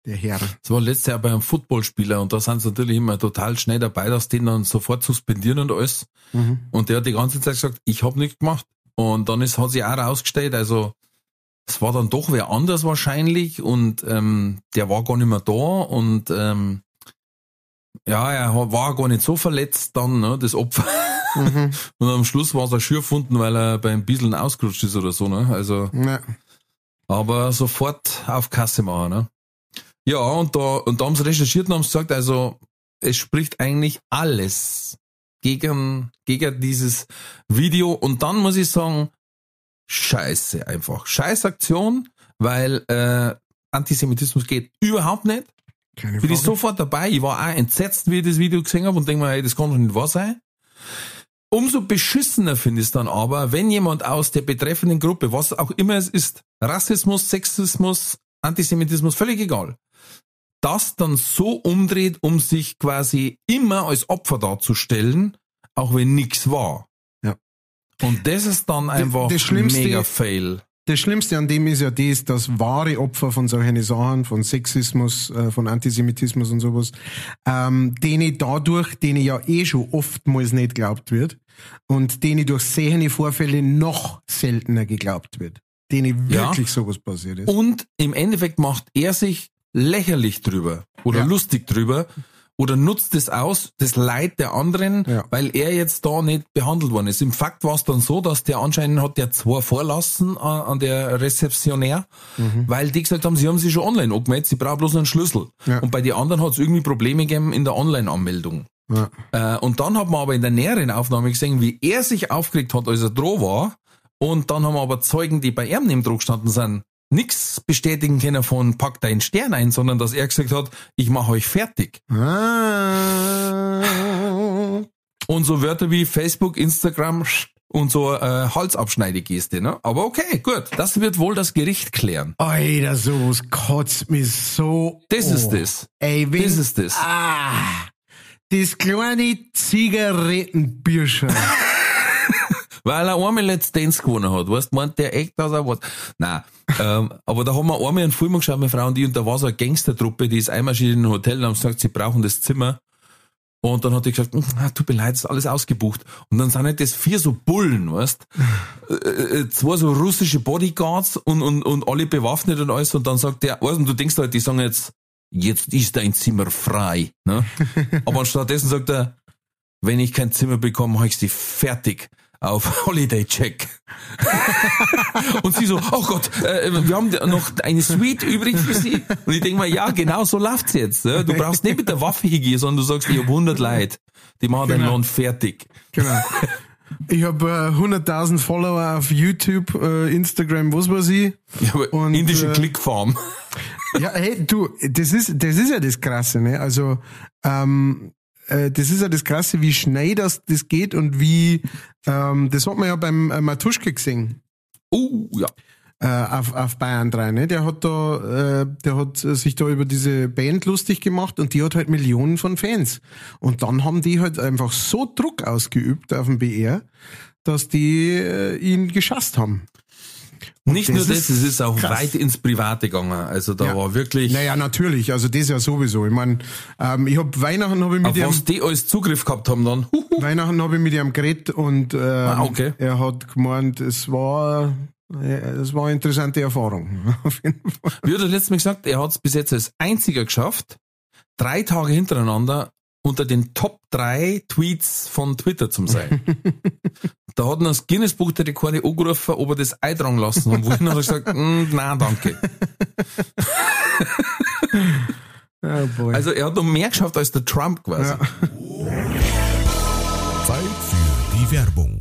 Der Herr. Das war letztes Jahr bei einem Footballspieler und da sind sie natürlich immer total schnell dabei, dass den dann sofort suspendieren und alles. Mhm. Und der hat die ganze Zeit gesagt, ich habe nichts gemacht. Und dann ist, hat sich auch rausgestellt, also es war dann doch wer anders wahrscheinlich und ähm, der war gar nicht mehr da und ähm, ja, er war gar nicht so verletzt dann, ne, das Opfer. Mhm. Und am Schluss war es ein Schür gefunden, weil er beim Bieseln ausgerutscht ist oder so, ne? Also, Ja. aber sofort auf Kasse machen, ne? Ja, und da, und da haben sie recherchiert und haben gesagt, also, es spricht eigentlich alles gegen, gegen dieses Video. Und dann muss ich sagen, scheiße einfach. Scheiß Aktion, weil, äh, Antisemitismus geht überhaupt nicht. Keine Bin ich sofort dabei. Ich war auch entsetzt, wie ich das Video gesehen habe und denke mir, hey, das kann doch nicht wahr sein. Umso beschissener finde ich es dann aber, wenn jemand aus der betreffenden Gruppe, was auch immer es ist, Rassismus, Sexismus, Antisemitismus, völlig egal, das dann so umdreht, um sich quasi immer als Opfer darzustellen, auch wenn nichts war. Ja. Und das ist dann einfach das Schlimmste- mega fail. Das Schlimmste an dem ist ja das, dass wahre Opfer von solchen Sachen, von Sexismus, äh, von Antisemitismus und sowas, ähm, denen dadurch, denen ja eh schon oftmals nicht geglaubt wird und denen durch sehende Vorfälle noch seltener geglaubt wird. Denen Ja. wirklich sowas passiert ist. Und im Endeffekt macht er sich lächerlich drüber oder Ja. lustig drüber oder nutzt es aus, das Leid der anderen, Ja. weil er jetzt da nicht behandelt worden ist. Im Fakt war es dann so, dass der anscheinend hat der zwei vorlassen an, an der Rezeptionär, Mhm. weil die gesagt haben, sie haben sich schon online angemeldet, sie brauchen bloß einen Schlüssel. Ja. Und bei den anderen hat es irgendwie Probleme gegeben in der Online-Anmeldung. Ja. Äh, und dann hat man aber in der näheren Aufnahme gesehen, wie er sich aufgeregt hat, als er droh war. Und dann haben wir aber Zeugen, die bei ihm neben Druck standen sind, nichts bestätigen können von pack deinen Stern ein, sondern dass er gesagt hat, ich mache euch fertig. Ah. Und so Wörter wie Facebook, Instagram und so äh, Halsabschneidegeste. Ne? Aber okay, gut, das wird wohl das Gericht klären. Alter, sowas kotzt mich so. Das an. ist das. Ey, wenn, Das ist das. Ah, das kleine Zigarettenbürscher. Weil er einmal Let's Dance gewonnen hat, weißt, meint der echt, dass er was. Nein, ähm, aber da haben wir einmal einen Film geschaut, meine Frau und ich, und da war so eine Gangstertruppe, die ist einmarschiert in ein Hotel und haben gesagt, sie brauchen das Zimmer. Und dann hat die gesagt, "Hm, tut mir leid, ist alles ausgebucht. Und dann sind halt das vier so Bullen, weißt, äh, äh, zwei so russische Bodyguards und, und, und alle bewaffnet und alles. Und dann sagt der, weißt du, und du denkst halt, die sagen jetzt, jetzt ist dein Zimmer frei, ne? Aber anstattdessen sagt er, wenn ich kein Zimmer bekomme, mache ich sie fertig auf Holiday Check. und sie so, oh Gott, äh, wir haben noch eine Suite übrig für Sie. Und ich denke mal, ja, genau so läuft's jetzt. Ja? Du brauchst nicht mit der Waffe hingehen, sondern du sagst, ich habe 100 Leute, die machen deinen Genau. Lohn fertig. Genau. Ich habe äh, 100.000 Follower auf YouTube, äh, Instagram, was weiß ich. Ja, aber Und, indische äh, Klickfarm. Ja, hey, du, das ist, das ist ja das Krasse, ne? Also, ähm, äh, das ist ja das Krasse, wie schnell das, das geht und wie, ähm, das hat man ja beim äh, Matuschke gesehen. Uh, ja. äh, auf, auf Bayern 3, ne? Der hat da, äh, der hat sich da über diese Band lustig gemacht und die hat halt Millionen von Fans. Und dann haben die halt einfach so Druck ausgeübt auf den BR, dass die äh, ihn geschasst haben. Nicht nur das, es ist auch krass. weit ins Private gegangen. Also da Ja. war wirklich, Naja, natürlich, also das ja sowieso. Ich meine, ähm, ich hab Weihnachten habe ich mit auf ihm was die alles Zugriff gehabt haben dann. Huhu. Weihnachten habe ich mit ihm geredet und ähm, Ah, okay. er hat gemeint, es war äh, es war eine interessante Erfahrung. Auf jeden Fall. Wie hat er letztes Mal gesagt, er hat es bis jetzt als einziger geschafft, drei Tage hintereinander unter den Top drei Tweets von Twitter zu sein. Da hat das Guinness-Buch der Rekorde angerufen, ob er das eintragen lassen haben wollen. Und hat er gesagt, mm, nein, danke. Oh boy. Also er hat noch mehr geschafft als der Trump quasi. Zeit für die Werbung.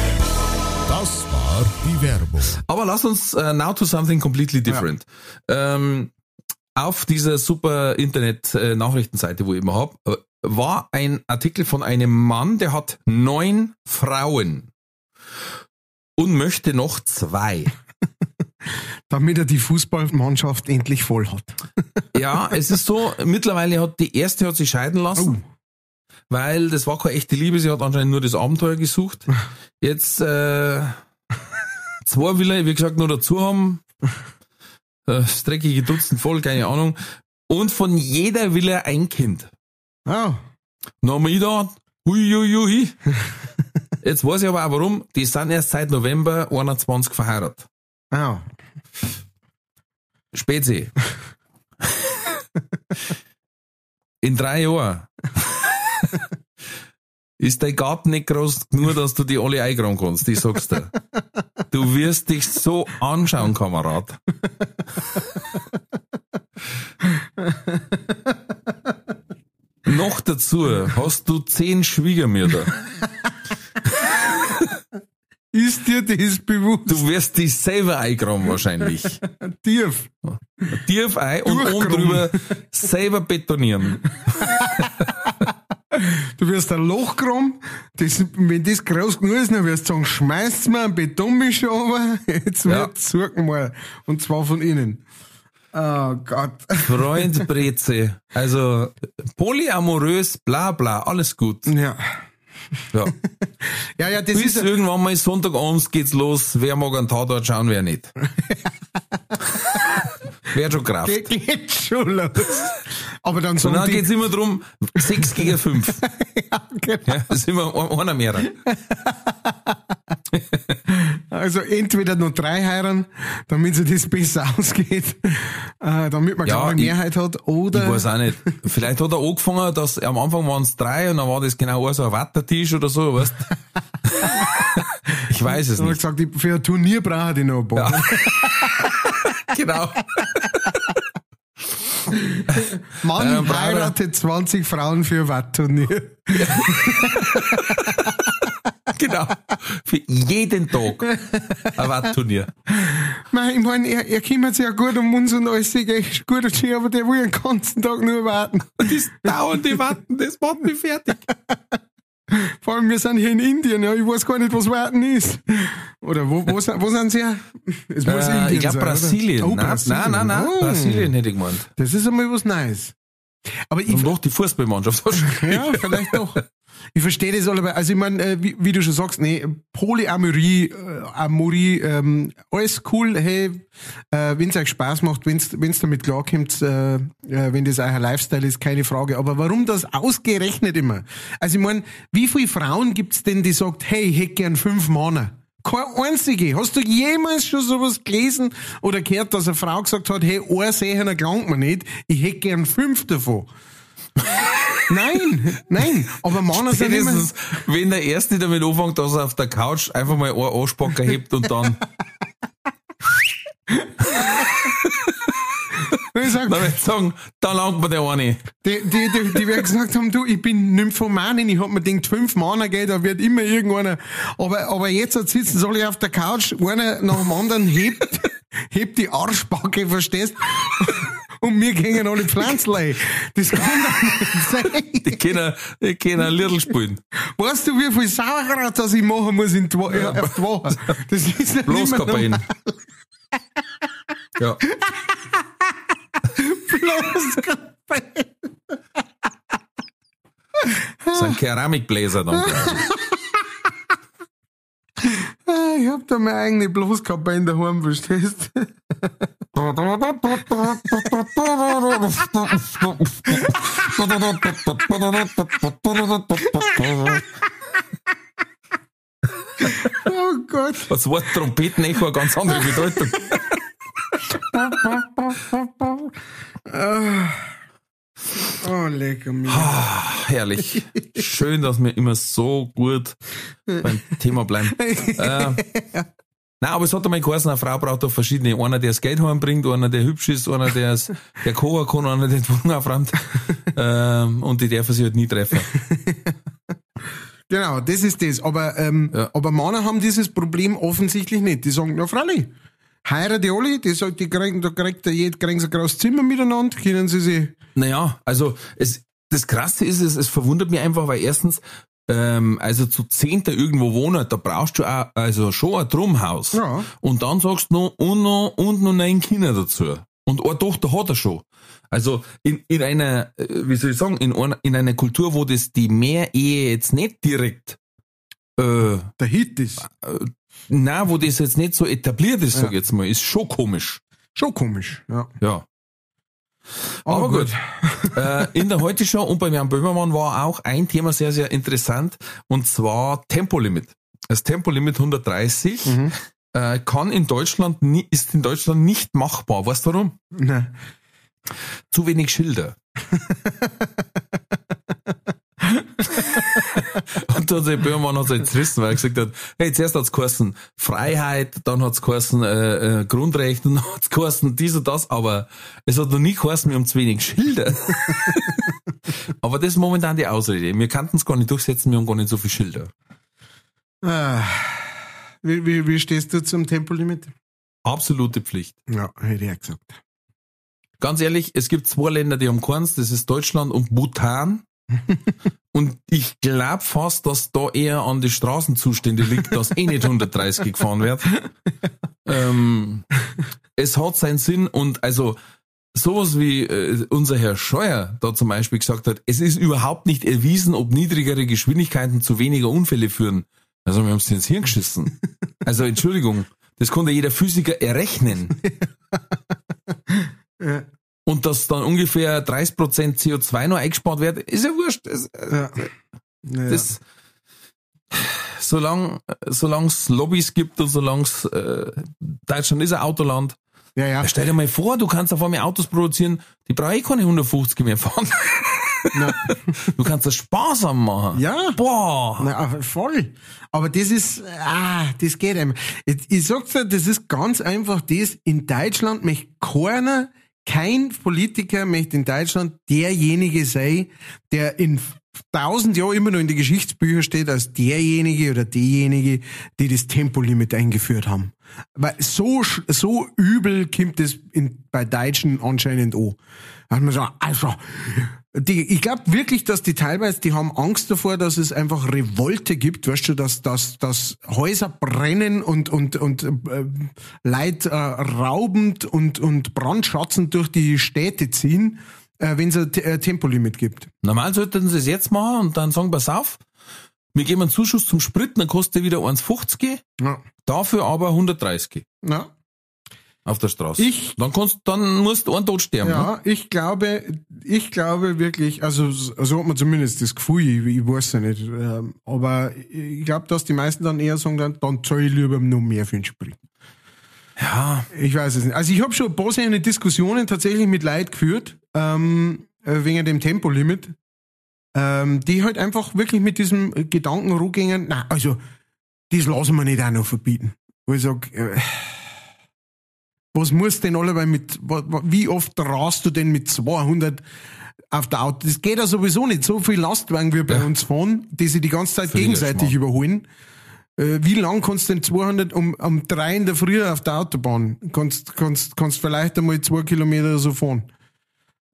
Das war die Werbung. Aber lass uns uh, now to something completely different. Ähm, auf dieser super Internet-Nachrichtenseite, wo ich immer hab, äh, war ein Artikel von einem Mann, der hat neun Frauen und möchte noch zwei. Damit er die Fußballmannschaft endlich voll hat. Ja, es ist so, mittlerweile hat die erste hat sich scheiden lassen. Weil das war keine echte Liebe, sie hat anscheinend nur das Abenteuer gesucht. Jetzt äh, zwei will er, wie gesagt, nur dazu haben. Äh, Das dreckige Dutzend voll, keine Ahnung. Und von jeder will er ein Kind. Oh. Dann haben wir da, hui, hui, hui. Jetzt weiß ich aber auch warum. Die sind erst seit November 21 verheiratet. Oh. Spezi. In drei Jahren ist dein Garten nicht groß genug, dass du die alle eingraben kannst, ich sag's dir. Du wirst dich so anschauen, Kamerad. Noch dazu hast du zehn Schwiegermütter. Ist dir das bewusst? Du wirst dich selber eingraben wahrscheinlich. Tief. Tief ein und oben drüber selber betonieren. Du wirst ein Loch graben, das, wenn das groß genug ist, dann wirst du sagen, schmeißt mir einen Betonmischer runter, jetzt Ja. wird suchen mal. Und zwar von innen. Oh Gott. Freund Breze. Also polyamorös, bla bla, alles gut. Ja. Ja. Ja, ja, das Bis ist, irgendwann mal Sonntagabends geht's los. Wer mag einen Tatort schauen, wer nicht. wer schon Kraft. geht, geht schon los. Aber dann Und dann geht's immer drum 6 gegen 5. ja, genau. Ja, immer ein- einer mehr. Also entweder noch drei heiraten, damit sich das besser ausgeht, äh, damit man Ja, klare ich- Mehrheit hat, Ich oder weiß auch nicht. Vielleicht hat er angefangen, dass am Anfang waren es drei und dann war das genau so ein Wattertisch oder so, weißt Ich weiß es dann nicht. gesagt, ich- für ein Turnier brauche ich noch ein paar. Genau. Mann Ja, dann braucht er- heiratet 20 Frauen für ein Wattturnier. Genau. Für jeden Tag ein Wattturnier. Nein, ich meine, er, er kümmert sich ja gut um uns und alles, ist echt gut und schön, aber der will den ganzen Tag nur warten. Das dauernde Warten, das macht mich fertig. Vor allem, wir sind hier in Indien, ja, ich weiß gar nicht, was warten ist. Oder wo, wo, sind, wo sind sie? her? Es muss Äh, Indien ich glaube? Brasilien. Oh, nein, Brasilien. nein, nein, nein. Oh, Brasilien hätte ich gemeint. Das ist einmal was Neues. Aber ich, Und doch die Fußballmannschaft. Ja, vielleicht doch. Ich verstehe das alle, also ich meine, äh, wie, wie du schon sagst, nee, Polyamorie, äh, Amorie, ähm, alles cool, hey, äh, wenn es euch Spaß macht, wenn es damit klarkommt, äh, äh, wenn das euer Lifestyle ist, keine Frage. Aber warum das ausgerechnet immer? Also ich meine, wie viele Frauen gibt's denn, die sagt, hey, ich hätte gern fünf Männer? Keine einzige. Hast du jemals schon sowas gelesen oder gehört, dass eine Frau gesagt hat, hey, ein Sehener gelangt mir nicht, ich hätte gern fünf davon? Nein, nein, aber Männer sind immer... Wenn der Erste damit anfängt, dass er auf der Couch einfach mal einen Anspacker hebt und dann, Ich sag, dann wird sagen, da langt mir der eine. die, die, die, die werden gesagt haben, du, ich bin Nymphomanin, ich hab mir gedacht, fünf Männer geht, da wird immer irgendeiner. Aber, aber jetzt sitzen sie alle auf der Couch, einer nach dem anderen hebt, hebt die Arschbacke, verstehst? Und mir gehen alle Pflanzen ein. Das kann doch nicht sein. Die können, die können ein Little spielen. Weißt du, wie viel Sauerkraut das ich machen muss in die Wo- äh, auf die Woche? Das ist ja Bloß Kokain. Ja. Bloß Kokain. Das sind Keramikbläser dann. Ah, hab da meine eigene Bloßkappe in der Heim, verstehst Oh Gott. Das Wort Trompetenecho eine ganz andere Bedeutung. Oh, lecker mir. Ah, herrlich. Schön, dass wir immer so gut beim Thema bleiben. Äh, Nein, aber es hat einmal geheißen, eine Frau braucht doch verschiedene. Einer, der das Geld heimbringt, einer, der hübsch ist, einer, der es, der kochen kann, einer, der die Wohnung aufräumt. Ähm, und die dürfen sich halt nie treffen. Genau, das ist das. Aber, ähm, Ja. aber Männer haben dieses Problem offensichtlich nicht. Die sagen, na freilich, heiraten die alle, die, sagen, die kriegen, da kriegt der jeder, kriegen sie ein großes Zimmer miteinander, können sie sich, Naja, also es, das Krasse ist, es, es verwundert mich einfach, weil erstens, ähm, also zu Zehnter irgendwo wohnen, da brauchst du auch, also schon ein Drumhaus. Ja. Und dann sagst du noch, und noch, und noch neun Kinder dazu. Und eine Tochter hat er schon. Also in, in einer, äh, wie soll ich sagen, in einer, in einer Kultur, wo das die Mehrehe jetzt nicht direkt, äh, der Hit ist. na, wo das jetzt nicht so etabliert ist, sag ich Ja. jetzt mal, ist schon komisch. Schon komisch, ja. Ja. Aber gut. äh, in der Heute Show und beim Jan Böhmermann war auch ein Thema sehr, sehr interessant und zwar Tempolimit. Das Tempolimit 130 Mhm. äh, kann in Deutschland, nie, ist in Deutschland nicht machbar. Weißt du warum? Nein. Zu wenig Schilder. und dann der Böhmermann hat sich weil er gesagt hat, hey, zuerst hat's geheißen Freiheit, dann hat's geheißen äh, äh, Grundrechte, dann hat's geheißen dies und das, aber es hat noch nie geheißen, wir haben zu wenig Schilder. aber das ist momentan die Ausrede. Wir kannten es gar nicht durchsetzen, wir haben gar nicht so viele Schilder. Ah. Wie, wie, wie stehst du zum Tempolimit? Absolute Pflicht. Ja, hätte ich auch gesagt. Ganz ehrlich, es gibt zwei Länder, die haben keins, das ist Deutschland und Bhutan. und ich glaube fast, dass da eher an die Straßenzustände liegt, dass eh nicht 130 gefahren wird. ähm, es hat seinen Sinn und also sowas wie äh, unser Herr Scheuer da zum Beispiel gesagt hat, es ist überhaupt nicht erwiesen, ob niedrigere Geschwindigkeiten zu weniger Unfälle führen. Also wir haben es ins Hirn geschissen. Also Entschuldigung, das konnte jeder Physiker errechnen. Ja. Und dass dann ungefähr 30% CO2 noch eingespart wird, ist ja wurscht. Das, Ja. Ja. das, solange es Lobbys gibt und solange es äh, Deutschland ist ein Autoland. ja, ja. Stell dir mal vor, du kannst auf einmal Autos produzieren, die brauchen eh keine 150 mehr fahren. Na, Du kannst das sparsam machen. Ja. Boah. na, aber voll. Aber das ist, ah, das geht einem. Ich, ich sag's dir, das ist ganz einfach das, in Deutschland möchte keiner, kein Politiker möchte in Deutschland derjenige sein, der in tausend Jahren immer noch in die Geschichtsbücher steht als derjenige oder diejenige, die das Tempolimit eingeführt haben. Weil so, so übel kommt es bei Deutschen anscheinend an. Da hat man so, also, die, ich glaube wirklich, dass die teilweise, die haben Angst davor, dass es einfach Revolte gibt, weißt du, dass, dass, dass Häuser brennen und, und, und äh, Leid äh, raubend und, und brandschatzend durch die Städte ziehen, äh, wenn es ein Te- äh, Tempolimit gibt. Normal sollten sie es jetzt machen und dann sagen, pass auf, wir geben einen Zuschuss zum Sprit, dann kostet er wieder 1,50, Ja. dafür aber 130 Na, auf der Straße. Ich- dann kannst, dann musst du einen Tod sterben. Ne? Ja, ich glaube, ich glaube wirklich, also so hat man zumindest das Gefühl, ich, ich weiß ja nicht, ähm, aber ich glaube, dass die meisten dann eher sagen, dann, dann zahle ich lieber noch mehr für den Sprit. Ja, Ich weiß es nicht. Also ich habe schon ein paar solche Diskussionen tatsächlich mit Leid geführt, ähm, äh, wegen dem Tempolimit, ähm, die halt einfach wirklich mit diesem Gedanken rumgingen, na, also, das lassen wir nicht auch noch verbieten. Wo ich sag, äh, was muss denn alle mit, wie oft rast du denn mit 200 auf der Auto? Das geht ja sowieso nicht. So viel Lastwagen wie bei Ja. uns fahren, die sich die ganze Zeit gegenseitig überholen. Äh, wie lang kannst du denn 200 um, um drei in der Früh auf der Autobahn? Kannst, kannst, kannst vielleicht einmal zwei Kilometer so fahren.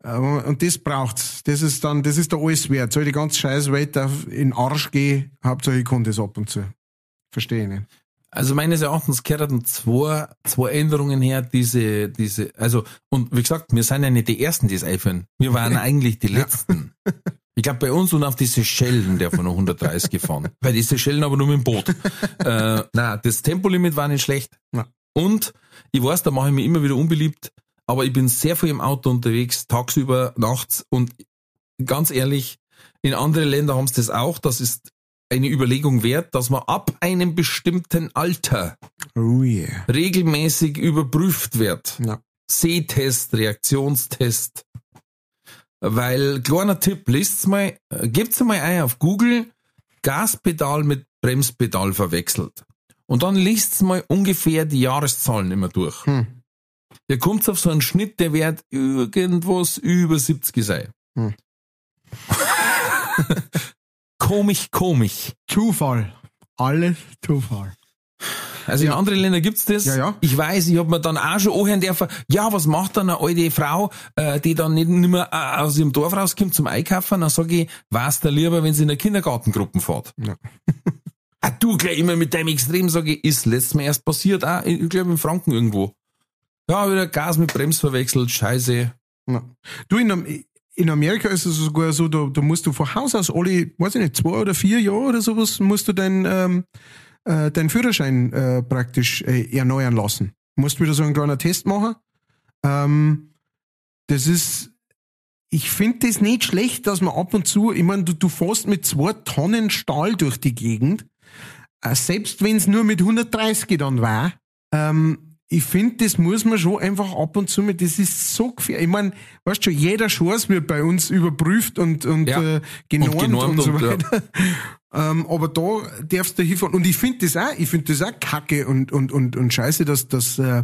Aber, und das braucht's. Das ist dann, das ist der alles wert. Soll die ganze scheiß Welt auf in den Arsch gehen? Hauptsache ich kann das ab und zu. Verstehe ich nicht. Also meines Erachtens gehören zwei, zwei Änderungen her, diese, diese, also, und wie gesagt, wir sind ja nicht die Ersten, die es einführen. Wir waren eigentlich die Letzten. Ich glaube, bei uns und auf die Seychellen, der von noch 130 gefahren. Bei die Seychellen aber nur mit dem Boot. äh, na, das Tempolimit war nicht schlecht. Ja. Und ich weiß, da mache ich mich immer wieder unbeliebt, aber ich bin sehr viel im Auto unterwegs, tagsüber, nachts und ganz ehrlich, in andere Länder haben sie das auch. Das ist eine Überlegung wert, dass man ab einem bestimmten Alter Oh yeah. regelmäßig überprüft wird. Ja. Sehtest, Reaktionstest. Weil, kleiner Tipp, list's mal, gebt's mal ein auf Google, Gaspedal mit Bremspedal verwechselt. Und dann liest's mal ungefähr die Jahreszahlen immer durch. Hm. Ihr kommt auf so einen Schnitt, der wird irgendwas über 70 sein. Hm. komisch, komisch. Zufall. Alles Zufall. Also in anderen Ländern gibt's das. Ja, ja. Ich weiß, ich hab mir dann auch schon anhören dürfen, ja, was macht dann eine alte Frau, äh, die dann nicht, nicht mehr äh, aus ihrem Dorf rauskommt zum Einkaufen? Dann sag ich, was da lieber, wenn sie in der Kindergartengruppe fährt? Ja. ah, du gleich immer mit deinem Extrem, sage ich, ist letztes Mal erst passiert, auch, ich glaube in Franken irgendwo. Ja, wieder Gas mit Brems verwechselt, scheiße. Ja. Du, in, Am- in Amerika ist es sogar so, da, da musst du von Haus aus alle, weiß ich nicht, zwei oder vier Jahre oder sowas, musst du deinen ähm, äh, deinen Führerschein äh, praktisch äh, erneuern lassen. Musst wieder so einen kleinen Test machen. Ähm, das ist, ich finde das nicht schlecht, dass man ab und zu, ich meine, du, du fährst mit zwei Tonnen Stahl durch die Gegend, äh, selbst wenn es nur mit 130 dann war, ähm, ich finde, das muss man schon einfach ab und zu mit, das ist so gefährlich. Ich meine, weißt schon, jeder Schuss wird bei uns überprüft und, und, Ja. äh, genormt und, genormt so und, ja. weiter. ähm, aber da darfst du hinfahren. Und ich finde das auch, ich finde das auch kacke und, und, und, und scheiße, dass, dass äh, äh,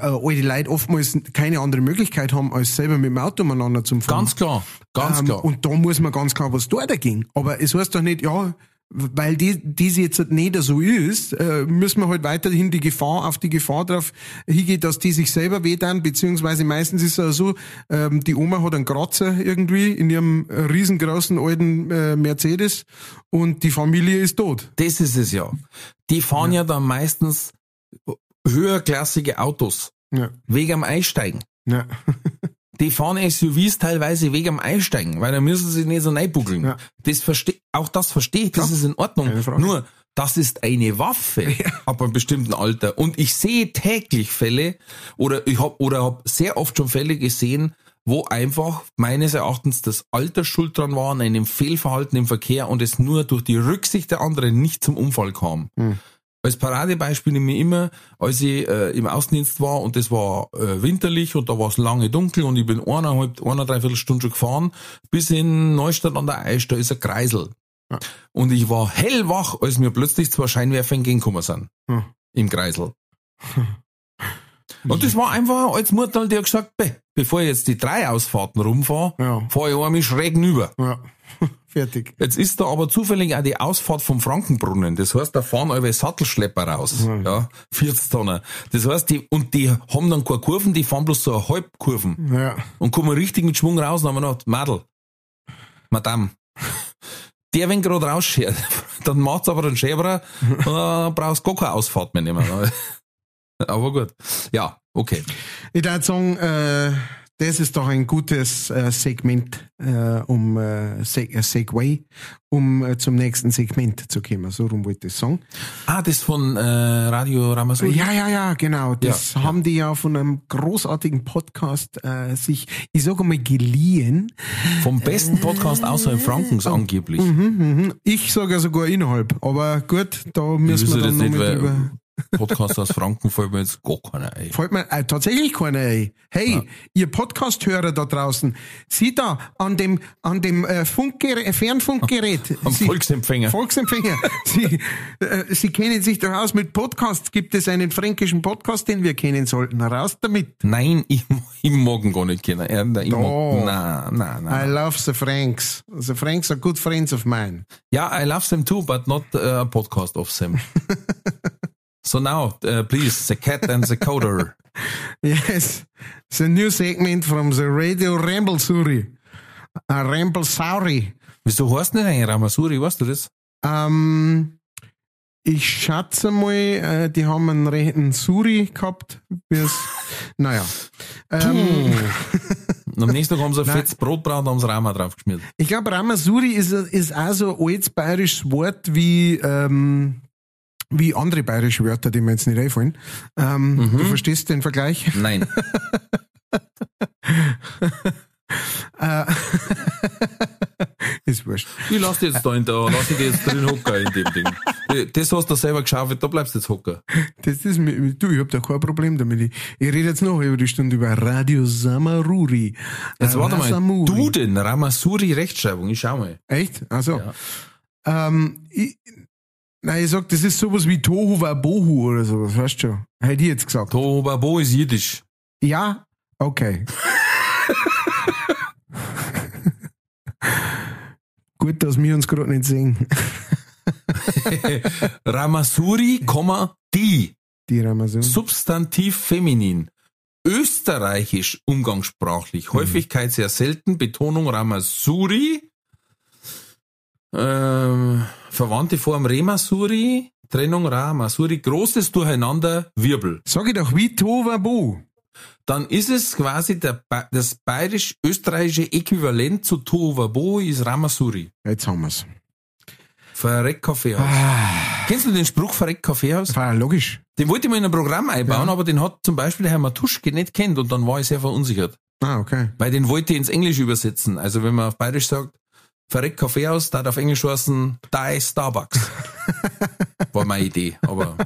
alte Leute oftmals keine andere Möglichkeit haben, als selber mit dem Auto umeinander zu fahren. Ganz klar, ganz Ähm, klar. Und da muss man ganz klar was da dagegen. Aber es heißt doch nicht, ja, weil die, diese jetzt nicht so ist, äh, müssen wir halt weiterhin die Gefahr auf die Gefahr drauf hingehen, dass die sich selber wehtun, beziehungsweise meistens ist es ja so, ähm, die Oma hat einen Kratzer irgendwie in ihrem riesengroßen alten äh, Mercedes und die Familie ist tot. Das ist es ja. Die fahren ja, dann meistens höherklassige Autos, Ja. wegen am Einsteigen. Ja. Die fahren SUVs teilweise wegen am Einsteigen, weil dann müssen sie nicht so reinbuckeln. Ja. Das verstehe, auch das verstehe ich, das Klar. ist in Ordnung. Nur, das ist eine Waffe ab einem bestimmten Alter. Und ich sehe täglich Fälle oder ich habe oder hab sehr oft schon Fälle gesehen, wo einfach meines Erachtens das Alter schuld dran war an einem Fehlverhalten im Verkehr und es nur durch die Rücksicht der anderen nicht zum Unfall kam. Hm. Als Paradebeispiel nehme ich immer, als ich äh, im Außendienst war und das war äh, winterlich und da war es lange dunkel und ich bin eineinhalb, eine, dreiviertel Stunde schon gefahren, bis in Neustadt an der Aisch, da ist ein Kreisel. Ja. Und ich war hellwach, als mir plötzlich zwei Scheinwerfer entgegengekommen sind. Hm. Im Kreisel. Und das war einfach als Mutter, die hat gesagt, "Bäh, bevor ich jetzt die drei Ausfahrten rumfahre, Ja. fahre ich einmal schräg über. Ja. Fertig. Jetzt ist da aber zufällig auch die Ausfahrt vom Frankenbrunnen. Das heißt, da fahren alle Sattelschlepper raus. Ja, 40 Tonner. Das heißt, die, und die haben dann keine Kurven, die fahren bloß so Halbkurven. Ja. Und kommen richtig mit Schwung raus und haben wir gedacht, Madel, Madame, der wenn gerade rausschert, dann macht's aber einen Schäberer, äh, brauchst gar keine Ausfahrt mehr nehmen. Aber gut. Ja, okay. Ich würde sagen, äh, das ist doch ein gutes äh, Segment, äh, um äh, Se äh, Segway, um äh, zum nächsten Segment zu kommen. So rum wollte ich sagen. Ah, das von äh, Radio Ramasuri. Ja, ja, ja, genau. Das Ja, haben die ja von einem großartigen Podcast äh, sich, ich sage mal, geliehen. Vom besten Podcast außerhalb Frankens angeblich. Mhm, mhm. Ich sage ja sogar innerhalb, aber gut, da müssen wir dann noch weil- drüber. Podcast aus Franken fällt mir jetzt gar keiner ein. Fällt mir äh, tatsächlich keiner ein. Hey, ihr Podcast-Hörer da draußen, Sie da an dem, an dem äh, Funkgerät, äh, Fernfunkgerät. Am Sie, Volksempfänger. Volksempfänger. Sie, äh, Sie kennen sich doch aus mit Podcasts. Gibt es einen fränkischen Podcast, den wir kennen sollten? Raus damit. Nein, ich, ich mag ihn gar nicht kennen. Er, ich Doch. mag, nein, nein, I nein. love the Franks. The Franks are good friends of mine. Ja, I love them too, but not uh, a podcast of them. So now, uh, please, the cat and the coder. Yes, the new segment from the Radio Ramble Suri. Uh, Ramble Sauri. Wieso heißt nicht eigentlich Ramasuri, weißt du das? Ähm, ich schätze mal, äh, die haben einen rechten Suri gehabt. Bis, naja. Ähm, am nächsten Tag haben sie ein fettes Brotbraten und haben sie Rama draufgeschmiert. ich glaube, Ramasuri ist, ist auch so ein altes bayerisches Wort wie, ähm, wie andere bayerische Wörter, die mir jetzt nicht einfallen. Ähm, Du verstehst den Vergleich? Nein. Äh, ist wurscht. Ich lass dich jetzt da in der, lass dich jetzt drin hocken in dem Ding. Das hast du selber geschaufelt, da bleibst du jetzt hocken. Das ist mir, du, ich hab da kein Problem damit. Ich, ich rede jetzt noch über die Stunde über Radio Samaruri. Jetzt warte mal, Rasamuri. du denn, Ramasuri Rechtschreibung, ich schau mal. Echt? Also, ähm, ich, nein, ich sag, das ist sowas wie Tohu wa Bohu oder sowas, weißt du schon. Hätte ich jetzt gesagt. Tobabo ist Jiddisch. Ja? Okay. Gut, dass wir uns gerade nicht sehen. Ramasuri, Komma, die. Die Ramazon. Substantiv feminin. Österreichisch umgangssprachlich. Häufigkeit sehr selten. Betonung Ramasuri. Ähm, verwandte Form Remasuri. Trennung Ramasuri. Großes Durcheinander. Wirbel. Sag ich doch, wie Tohu wa Bo. Dann ist es quasi der, das bayerisch-österreichische Äquivalent zu Tohuwabo ist Ramasuri. Jetzt haben wir's. Verreck Kaffeehaus. Kennst du den Spruch Verreck Kaffeehaus? War logisch. Den wollte ich mal in ein Programm einbauen, Ja. aber den hat zum Beispiel der Herr Matuschke nicht kennt und dann war ich sehr verunsichert. Ah, okay. Weil den wollte ich ins Englische übersetzen. Also wenn man auf Bayerisch sagt, Verreck Kaffeehaus, da hat auf Englisch heißen, Die Starbucks. War meine Idee, aber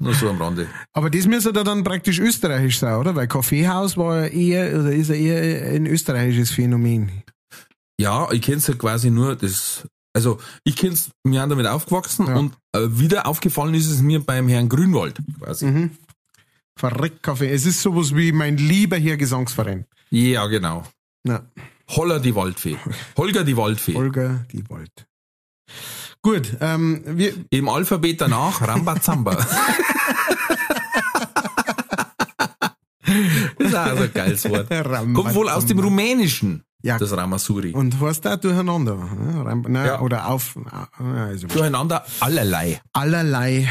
nur so am Rande. Aber das müsste da dann praktisch österreichisch sein, oder? Weil Kaffeehaus war ja eher, oder ist ja eher ein österreichisches Phänomen. Ja, ich kenn's ja quasi nur das, also ich kenn's, wir haben damit aufgewachsen Ja. und äh, wieder aufgefallen ist es mir beim Herrn Grünwald quasi. Mhm. Verreckt Kaffee. Es ist sowas wie mein lieber Herr Gesangsverein. Ja, genau. Na, Holler die Waldfee. Holger die Waldfee. Olga, die Wald. Gut, ähm, wir, Im Alphabet danach Rambazamba. das ist auch so ein geiles Wort. Kommt wohl aus dem Rumänischen, Ja. das Ramasuri. Und was da durcheinander? Na, Ja. Oder auf, also Durcheinander allerlei. allerlei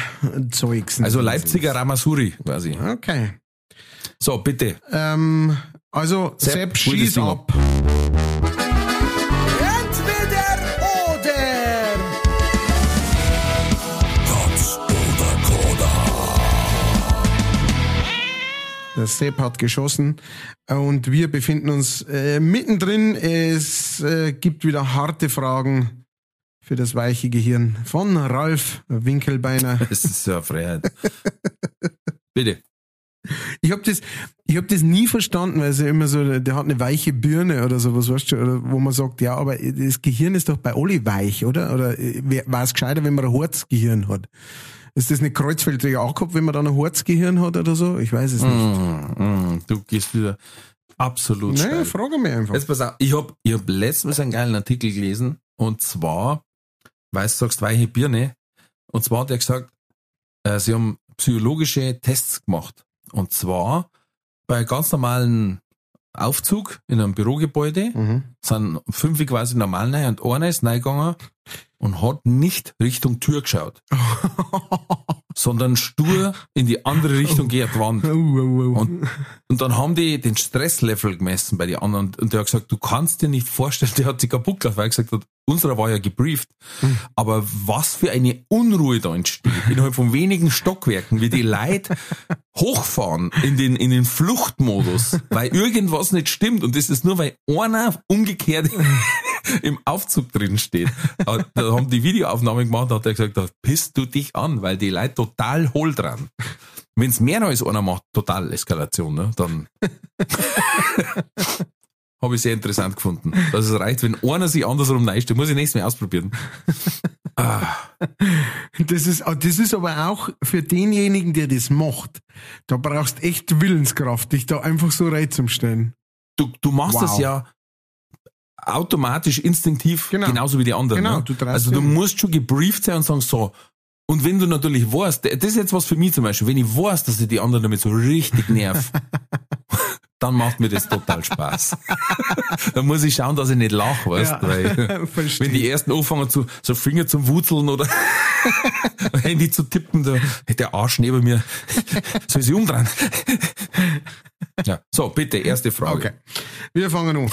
Zeugs. Also Leipziger Ramasuri quasi. Okay. So, bitte. Ähm, also, Sepp, Sepp, schieß ab. Der Sepp hat geschossen und wir befinden uns äh, mittendrin. Es äh, gibt wieder harte Fragen für das weiche Gehirn von Ralf Winkelbeiner. Das ist ja Freiheit. bitte. Ich habe das, ich hab das nie verstanden, weil es ja immer so, der hat eine weiche Birne oder sowas, weißt du, oder wo man sagt, ja, aber das Gehirn ist doch bei alle weich, oder? Oder äh, war es gescheiter, wenn man ein Harzgehirn hat? Ist das nicht Kreuzfeldträger auch gehabt, wenn man dann ein Harzgehirn hat oder so? Ich weiß es nicht. Mm, mm, du gehst wieder absolut Naja, steil. frage mich einfach. Jetzt pass auf, ich hab, ich hab letztens einen geilen Artikel gelesen und zwar, weil du sagst, weiche Birne, und zwar hat er gesagt, äh, sie haben psychologische Tests gemacht. Und zwar bei ganz normalen Aufzug in einem Bürogebäude Mhm. sind fünf quasi normal rein und einer ist reingegangen und hat nicht Richtung Tür geschaut, sondern stur in die andere Richtung geht Wand. Und, und dann haben die den Stresslevel gemessen bei den anderen und der hat gesagt, du kannst dir nicht vorstellen, der hat sich kaputt gelacht, weil er gesagt hat, unserer war ja gebrieft. Aber was für eine Unruhe da entsteht, innerhalb von wenigen Stockwerken, wie die Leute hochfahren in den, in den Fluchtmodus, weil irgendwas nicht stimmt und das ist nur, weil einer umgekehrt im Aufzug drin steht. Da da haben die Videoaufnahmen gemacht, da hat er gesagt, da pisst du dich an, weil die Leute total hohl dran. Wenn es mehr als einer macht, total Eskalation, ne? dann habe ich sehr interessant gefunden. Dass es reicht, wenn einer sich andersrum neistellt. Muss ich nächstes Mal ausprobieren. Ah, Das ist, ah, das ist aber auch für denjenigen, der das macht. Da brauchst echt Willenskraft, dich da einfach so reinzustellen. du, du machst Wow. das ja automatisch, instinktiv, Genau. genauso wie die anderen. Genau, ne? du also du musst schon gebrieft sein und sagen, so. Und wenn du natürlich weißt, das ist jetzt was für mich zum Beispiel, wenn ich weiß, dass ich die anderen damit so richtig nerv, dann macht mir das total Spaß. dann muss ich schauen, dass ich nicht lache, weißt Ja, weil wenn die ersten anfangen zu, so Finger zum Wutzeln oder Handy zu tippen, da hätte der Arsch neben mir, soll sie umdrehen. ja, so, bitte, erste Frage. Okay. Wir fangen an.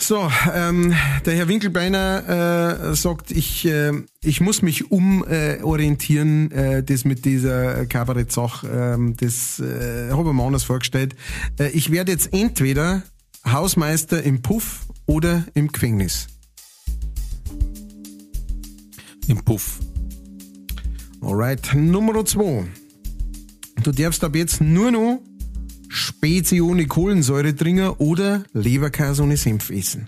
So, ähm, der Herr Winkelbeiner äh, sagt, ich, äh, ich muss mich umorientieren, äh, äh, das mit dieser Kabarett-Sache, ähm, das äh, habe ich mir anders vorgestellt. Äh, ich werde jetzt entweder Hausmeister im Puff oder im Gefängnis. Im Puff. Alright, Nummer zwei. Du darfst ab jetzt nur noch Spezi ohne Kohlensäure trinken oder Leberkäse ohne Senf essen.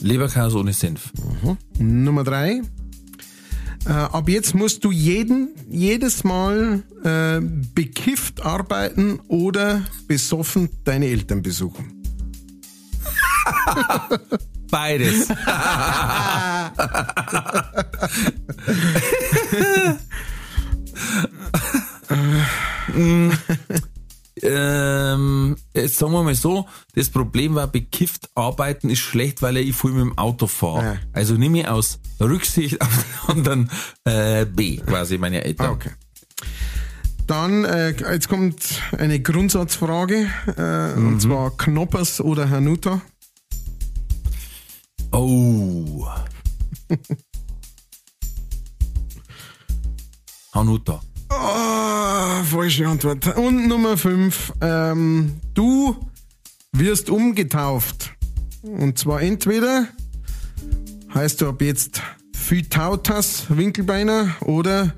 Leberkäse ohne Senf. Nummer drei. Äh, ab jetzt musst du jeden, jedes Mal äh, bekifft arbeiten oder besoffen deine Eltern besuchen. Beides. ähm, jetzt sagen wir mal so, das Problem war, bekifft arbeiten ist schlecht, weil ich viel mit dem Auto fahre. Ja. Also nehme ich aus Rücksicht auf die anderen äh, B, quasi meine Eltern. Ah, okay. Dann, äh, jetzt kommt eine Grundsatzfrage, äh, und zwar Knoppers oder Hanuta. Oh. Hanuta. Oh, falsche Antwort. Und Nummer 5. Ähm, du wirst umgetauft. Und zwar entweder heißt du ab jetzt Phytautas Winkelbeiner oder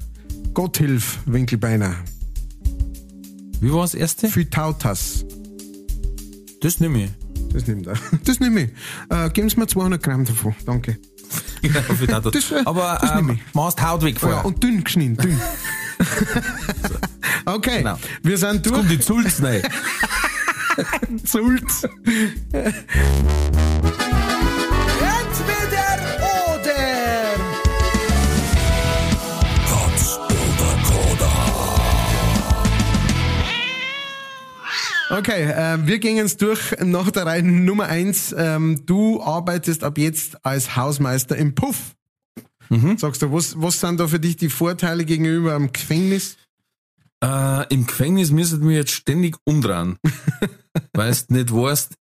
Gotthilf Winkelbeiner. Wie war das erste? Phytautas. Das nehme ich. Das nimmt er. Das nehme ich. Äh, geben Sie mir 200 Gramm davon. Danke. Genau, für das. Das, äh, Aber das ähm, ich. machst Haut weg Ja, vorher. und dünn geschnitten, dünn. okay, Genau. wir sind durch. kommt die Zulz rein. Sulz. Entweder oder. Katz oder Koda. Okay, äh, wir gehen jetzt durch nach der Reihe Nummer eins. Ähm, du arbeitest ab jetzt als Hausmeister im Puff. Sagst du, was, was sind da für dich die Vorteile gegenüber einem Gefängnis? Äh, Im Gefängnis müsstet wir jetzt ständig umdrehen. weil du nicht weißt,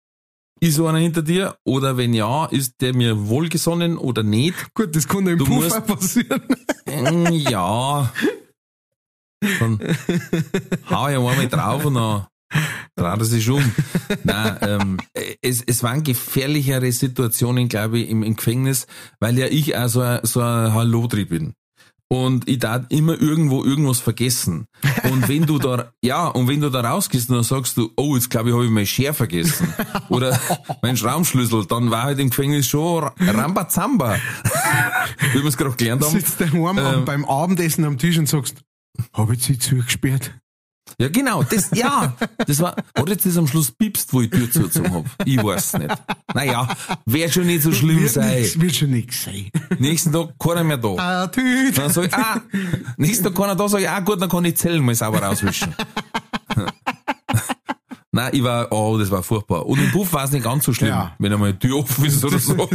ist so einer hinter dir? Oder wenn ja, ist der mir wohlgesonnen oder nicht? Gut, das kann ja im Du Puff musst- passieren. Ähm, ja. Dann hau ich einmal drauf und dann dreht er sich um. Nein, ähm, es, es waren gefährlichere Situationen, glaube ich, im, im Gefängnis, weil ja ich auch so ein, so ein Hallodri bin. Und ich darf immer irgendwo irgendwas vergessen. Und wenn du da, ja, und wenn du da rausgehst und dann sagst du, oh, jetzt glaube ich, habe ich mein Scher vergessen. Oder mein Schraubenschlüssel, dann war halt im Gefängnis schon Rambazamba. Wie wir es gerade gelernt haben. Sitzt daheim Ähm. beim Abendessen am Tisch und sagst, habe ich sie zugesperrt? Ja, genau, das, ja, das war, hat jetzt das am Schluss piepst, wo ich die Tür zugezogen hab. Ich weiß nicht. Naja, wird schon nicht so schlimm Wird, sein. nix, wird schon nix sein. Nächsten Tag keiner mehr da. Ah, tüt. Dann sag ich, ah, nächsten Tag keiner da, sag ich, ah, gut, dann kann ich Zellen mal sauber rauswischen. Nein, ich war, oh, das war furchtbar. Und im Puff war es nicht ganz so schlimm, Ja. wenn einmal die Tür offen ist oder so.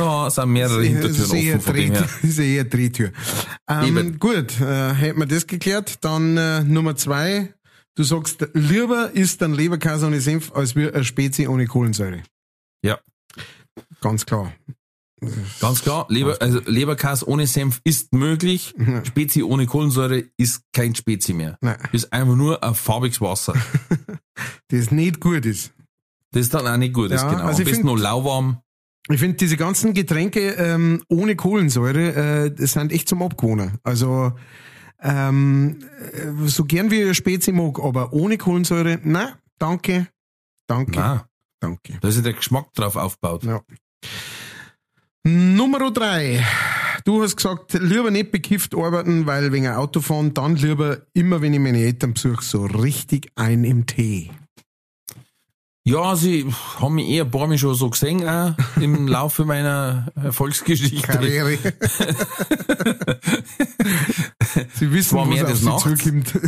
da sind mehrere Das Hintertüren ist eher offen von dem her. Ist eher Drehtür. Ähm, gut, äh, hätten wir das geklärt. Dann äh, Nummer zwei. Du sagst, lieber ist ein Leberkäse ohne Senf als wie eine Spezi ohne Kohlensäure. Ja. Ganz klar. Ganz klar, Leber, also Leberkäse ohne Senf ist möglich. Mhm. Spezi ohne Kohlensäure ist kein Spezi mehr. Nein, Ist einfach nur ein farbiges Wasser. das nicht gut ist. Das ist dann auch nicht gut, ist Ja, genau. also Am besten find- noch lauwarm. Ich finde, diese ganzen Getränke ähm, ohne Kohlensäure, äh, das sind echt zum Abgewohnen. Also, ähm, äh, so gern wie ich Spezi mag, aber ohne Kohlensäure, na, danke, danke, Nein, danke. da ist ja der Geschmack drauf aufgebaut. Ja. Nummer drei. Du hast gesagt, lieber nicht bekifft arbeiten, weil wegen Auto fahren, dann lieber immer, wenn ich meine Eltern besuche, so richtig ein im Tee. Ja, sie haben mich eher ein paar Mal schon so gesehen, auch im Laufe meiner Erfolgsgeschichte. Karriere. Sie wissen, War was mehr auf sie Nachts. zukommt.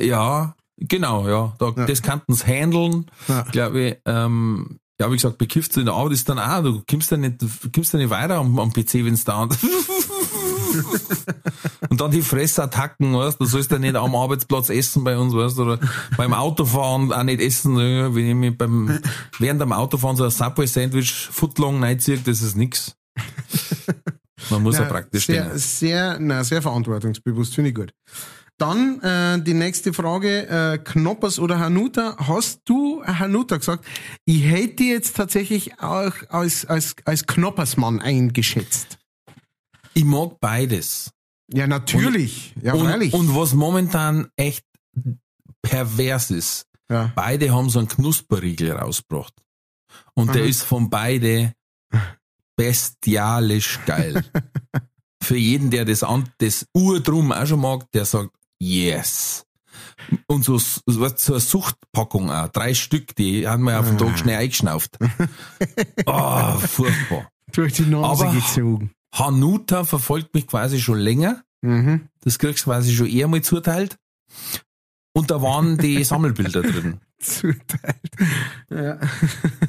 Ja, Genau, ja. Da, Ja. Das kannten sie handeln, Ja. glaube ich. Ähm, ja, wie gesagt, bekifft in der Arbeit ist dann auch, du kommst dann nicht, kommst dann nicht weiter am, am PC, wenn's da Und dann die Fressattacken, weißt du, sollst ja nicht am Arbeitsplatz essen bei uns, weißt du, oder beim Autofahren auch nicht essen, wenn ich mich beim, während dem Autofahren so ein Subway-Sandwich footlong reinziehe, das ist nix. Man muss ja, Ja, praktisch sehr, stehen. sehr, na, sehr verantwortungsbewusst, finde ich gut. Dann äh, die nächste Frage, äh, Knoppers oder Hanuta. Hast du Hanuta gesagt? Ich hätte jetzt tatsächlich auch als, als, als Knoppersmann eingeschätzt. Ich mag beides. Ja, natürlich. ja, und, freilich. und was momentan echt pervers ist, ja. beide haben so einen Knusperriegel rausgebracht. Und der Mhm. ist von beide bestialisch geil. Für jeden, der das, an, das Urdrum auch schon mag, der sagt, yes. Und so, so so eine Suchtpackung auch, drei Stück, die haben wir auf den Tag schnell eingeschnauft. Oh, furchtbar. Durch die Nase Aber- gezogen. Hanuta verfolgt mich quasi schon länger. Mhm. Das kriegst du quasi schon eher mal zuteilt. Und da waren die Sammelbilder drin. Zuteilt. Ja.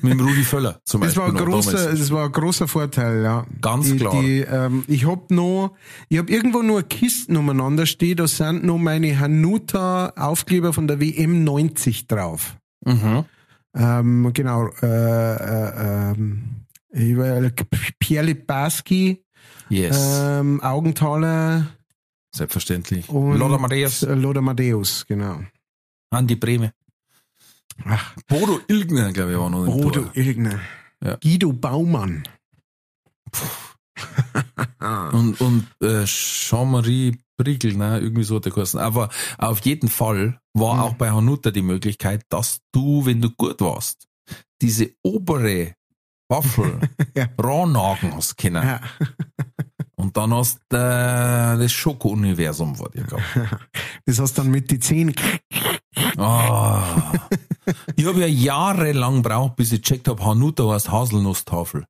Mit dem Rudi Völler zum Das Beispiel. war, ein großer, das war ein großer Vorteil, ja. Ganz die, klar. Die, ähm, ich hab noch, ich hab irgendwo nur Kisten umeinander stehen, da sind noch meine Hanuta Aufkleber von der WM 90 drauf. Mhm. Ähm, genau, äh, äh, war- Pierre Libaski, Yes. ähm, Augenthaler Selbstverständlich. und Lothar Matthäus, äh, Lothar Matthäus, genau. Andi Breme. Ach, Bodo Ilgner, glaube ich, war noch Bodo Tor. Ilgner. Ja. Guido Baumann. Und, und äh, Jean-Marie Briegel, ne, irgendwie so hat der geheißen. Aber auf jeden Fall war Mhm. auch bei Hanuta die Möglichkeit, dass du, wenn du gut warst, diese obere Waffel Ja. rannagen hast können. Ja. Und dann hast du äh, das Schoko-Universum vor dir gehabt. Das hast dann mit die Zähne. Ah. ich habe ja jahrelang gebraucht, bis ich gecheckt habe, Hanuta heißt Haselnusstafel.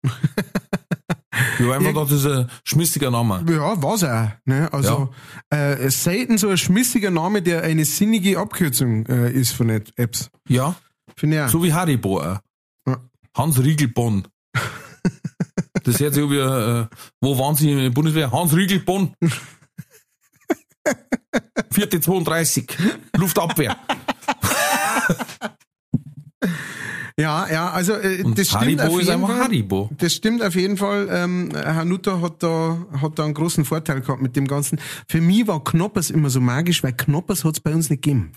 Ich habe einfach gedacht, das ist ein schmissiger Name. Ja, war's auch. Ne? Also äh, selten so ein schmissiger Name, der eine sinnige Abkürzung äh, ist von App- Apps. Ja, Finde ich auch. so wie Haribo. Auch. Ja. Hans Riegelbonn. Das hört sich wie, äh, wo waren Sie in der Bundeswehr? Hans Riegelbonn. Vierte 32. Luftabwehr. Ja, ja, also äh, das stimmt Haribo auf jeden Fall. Haribo. Das stimmt auf jeden Fall. Ähm, Hanuta hat da, hat da einen großen Vorteil gehabt mit dem Ganzen. Für mich war Knoppers immer so magisch, weil Knoppers hat's bei uns nicht gegeben.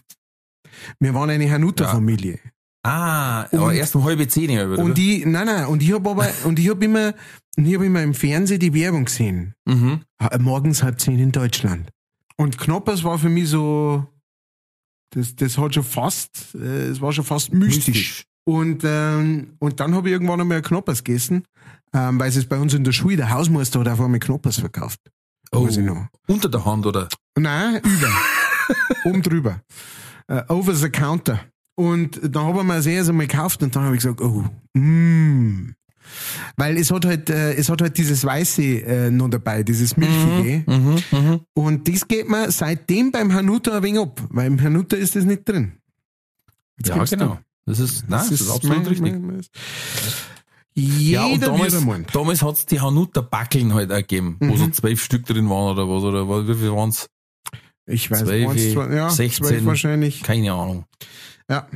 Wir waren eine Hanuta-Familie. Ah, aber Und- erst um halbe zehn. Oder? Und ich, nein, nein, und ich hab aber, und ich hab immer, und ich hab immer im Fernsehen die Werbung gesehen. mhm. Morgens halb zehn in Deutschland. Und Knoppers war für mich so, das, das hat schon fast, äh, es war schon fast mystisch. Und, ähm, und dann habe ich irgendwann einmal Knoppers gegessen, ähm, weil es bei uns in der Schule, der Hausmeister hat auf einmal Knoppers verkauft. Oh, unter der Hand, oder? Nein, über. Oben drüber. Äh, over the counter. Und dann habe ich mir das erste Mal gekauft und dann habe ich gesagt, oh, mm. Weil es hat halt, äh, es hat halt dieses Weiße äh, noch dabei, dieses Milchige. Mhm, mhm. Und das geht mir seitdem beim Hanuta ein wenig ab, weil im Hanuta ist das nicht drin. Jetzt Ja, genau. da. Das ist, nein, das ist, absolut mein- richtig. mein- mein- Ja, und damals, damals hat's die Hanuta Backeln halt auch gegeben, wo Mhm. so zwölf Stück drin waren oder was, oder wie viel waren's? Ich weiß, zwei, ja, 16. zwölf wahrscheinlich. Keine Ahnung. Ja.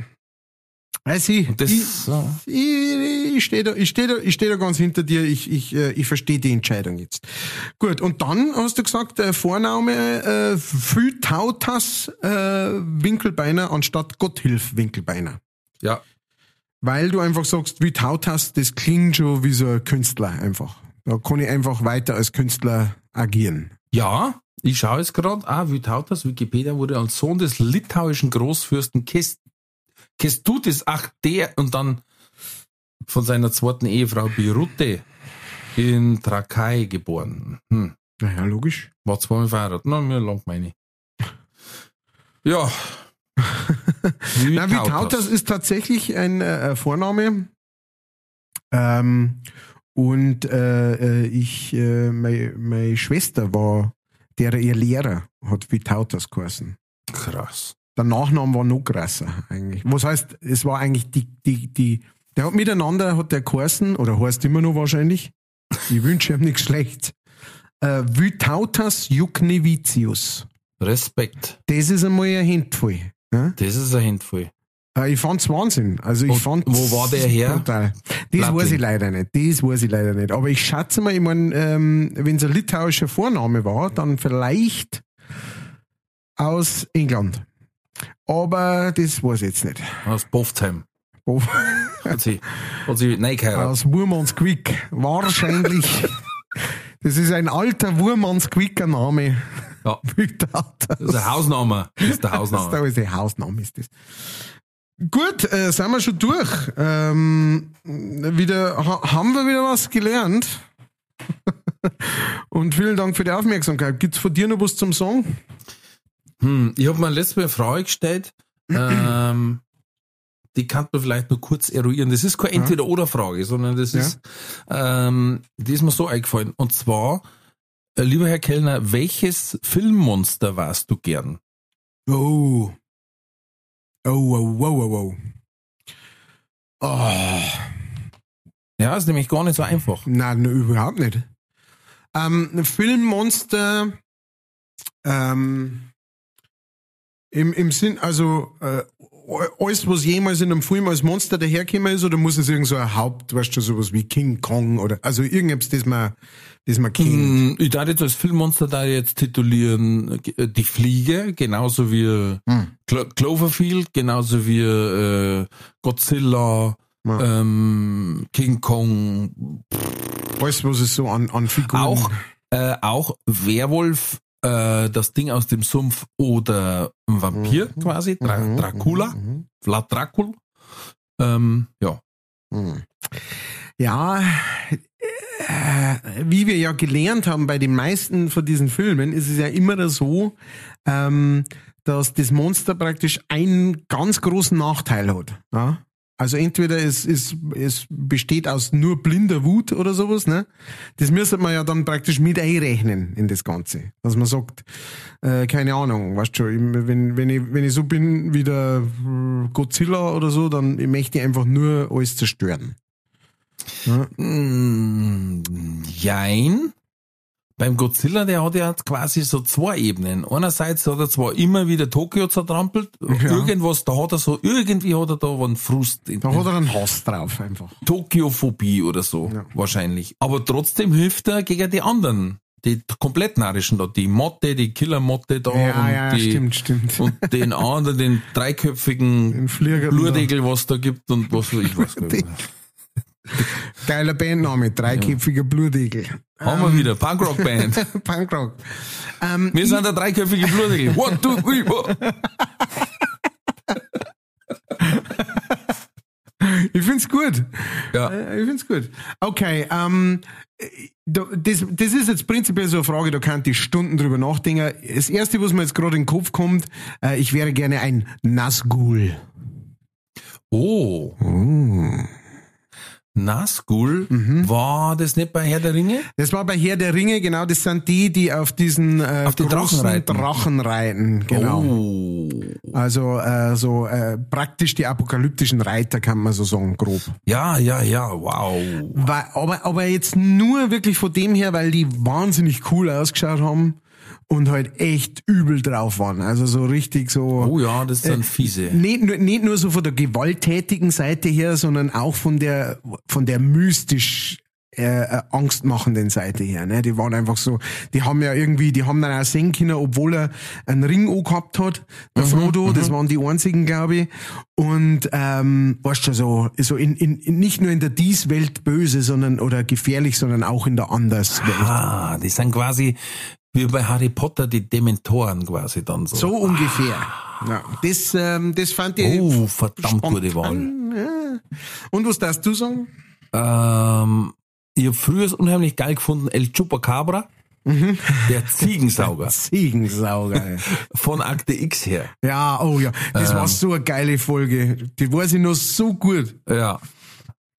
Also ich, das, ich, ja. ich, ich stehe da, ich stehe da, ich stehe da ganz hinter dir. Ich, ich, äh, ich verstehe die Entscheidung jetzt. Gut. Und dann hast du gesagt, äh, Vorname äh, Fütautas äh, Winkelbeiner anstatt Gotthilf Winkelbeiner, ja, weil du einfach sagst, wie Tautas, das klingt schon wie so ein Künstler einfach. Da kann ich einfach weiter als Künstler agieren. Ja, ich schaue es gerade. Ah, Vytautas Wikipedia wurde als Sohn des litauischen Großfürsten Kest Kestutis, ach der, und dann von seiner zweiten Ehefrau Birute in Trakai geboren. Hm. Naja, logisch. War zweimal verheiratet. Na, mir lang meine ich. Ja. Na, Vytautas. Vitautas ist tatsächlich ein äh, Vorname. Ähm, und äh, äh, ich, äh, meine, meine Schwester war, der ihr Lehrer hat Vitautas geheißen. Krass. Der Nachname war noch krasser eigentlich. Was heißt, es war eigentlich die, die, die, der hat miteinander, hat der geheißen, oder heißt immer noch wahrscheinlich, ich wünsche ihm nichts Schlechtes, äh, Vytautas Juknevicius. Respekt. Das ist einmal ein Handvoll. Ja? Das ist ein Handvoll. Äh, Ich fand's Wahnsinn. Also ich Und fand's wo war der her? Brutal. Das Plattling. weiß ich leider nicht. Das weiß ich leider nicht. Aber ich schätze mal, ich mein, ähm, wenn es ein litauischer Vorname war, dann vielleicht aus England. Aber das weiß ich jetzt nicht. Aus Boftheim. Wo- Hat sie, hat sie nein geheiratet. Aus Wurmansquick. Wahrscheinlich. das ist ein alter Wurmansquicker Name. Ja. Das ist ein Hausname. Das ist der Das ist Hausname. der Hausname ist das. Gut, äh, sind wir schon durch. Ähm, wieder, ha, haben wir wieder was gelernt. Und vielen Dank für die Aufmerksamkeit. Gibt's von dir noch was zum Song? Hm, ich habe mir letztes Mal eine Frage gestellt. ähm, die kann man vielleicht nur kurz eruieren. Das ist keine Entweder-Oder-Frage, sondern das Ja. ist, ähm, die ist mir so eingefallen. Und zwar, äh, lieber Herr Kellner, welches Filmmonster warst du gern? Oh. Oh, oh, oh, oh, oh. Oh. Ja, ist nämlich gar nicht so einfach. Nein, nein, überhaupt nicht. Ähm, Filmmonster, ähm, im, im Sinn, also, äh, alles, was jemals in einem Film als Monster dahergekommen ist, oder muss es irgend so ein Haupt, weißt du, sowas wie King Kong oder, also irgendetwas, das man, das man kennt. Hm, Ich darf jetzt als Filmmonster da jetzt titulieren äh, die Fliege, genauso wie Hm. Clo Cloverfield, genauso wie äh, Godzilla, Ja. ähm, King Kong, Alles, was es so an, an Figuren. auch, äh, auch Werwolf, äh, das Ding aus dem Sumpf oder ein Vampir quasi, Dra Mhm, Dracula, mhm, Vlad Dracul. Ähm, ja. mhm. Ja, äh, wie wir ja gelernt haben bei den meisten von diesen Filmen, ist es ja immer so, ähm, dass das Monster praktisch einen ganz großen Nachteil hat. Ja? Also entweder es, es, es besteht aus nur blinder Wut oder sowas, ne? Das müsste man ja dann praktisch mit einrechnen in das Ganze. Dass man sagt, äh, keine Ahnung, weißt du, schon, wenn, wenn, ich, wenn ich so bin wie der äh, Godzilla oder so, dann möchte ich einfach nur alles zerstören. Ja? Mm, jein. Beim Godzilla, der hat ja quasi so zwei Ebenen. Einerseits hat er zwar immer wieder Tokio zertrampelt, irgendwas, da hat er so, irgendwie hat er da einen Frust. In, Da hat er einen Hass drauf einfach. Tokiophobie oder so, Ja. wahrscheinlich. Aber trotzdem hilft er gegen die anderen. Die komplett narischen da, die Motte, die Killermotte da Ja, und, ja, die, stimmt, stimmt. und den anderen, den dreiköpfigen. Blurdegel, was da gibt und was weiß ich was. Geiler Bandname, dreiköpfiger Blutegel. Haben wir wieder, Punkrock-Band. Punkrock. Ähm, Wir sind der dreiköpfige Blutegel. One, two, three, four. ich find's gut. Ja. Äh, Ich find's gut. Okay, ähm, da- das, das ist jetzt prinzipiell so eine Frage, da kann ich Stunden drüber nachdenken. Das erste, was mir jetzt gerade in den Kopf kommt, äh, ich wäre gerne ein Nazgul. Oh. Nazgul, Mhm. war das nicht bei Herr der Ringe? Das war bei Herr der Ringe, genau, das sind die, die auf diesen äh, Auf den Drachen großen reiten. Drachen reiten, genau. Oh. Also äh, so äh, praktisch die apokalyptischen Reiter, kann man so sagen, grob. Ja, ja, ja, wow. Weil, aber, aber jetzt nur wirklich von dem her, weil die wahnsinnig cool ausgeschaut haben und halt echt übel drauf waren. Also so richtig so. Oh ja, das sind fiese. Nicht nur, nicht nur so von der gewalttätigen Seite her, sondern auch von der, von der mystisch äh, äh, angstmachenden Seite her. Ne? Die waren einfach so, die haben ja irgendwie, die haben dann auch sehen können, obwohl er einen Ring gehabt hat, der Frodo, das waren die einzigen, glaube ich. Und ähm, weißt du, so, so in, in, in, nicht nur in der Dies-Welt böse, sondern oder gefährlich, sondern auch in der Anderswelt. Ah, die sind quasi wie bei Harry Potter die Dementoren quasi dann so. So ungefähr. Ja, das, ähm, das fand ich. Oh, verdammt gute Wahl. Ja. Und was darfst du sagen? Ähm, ich habe früher unheimlich geil gefunden El Chupacabra, Mhm. der Ziegensauger Ziegensauger. von Akte X her. ja, oh ja, das Ähm. war so eine geile Folge. Die weiß ich noch so gut. Ja.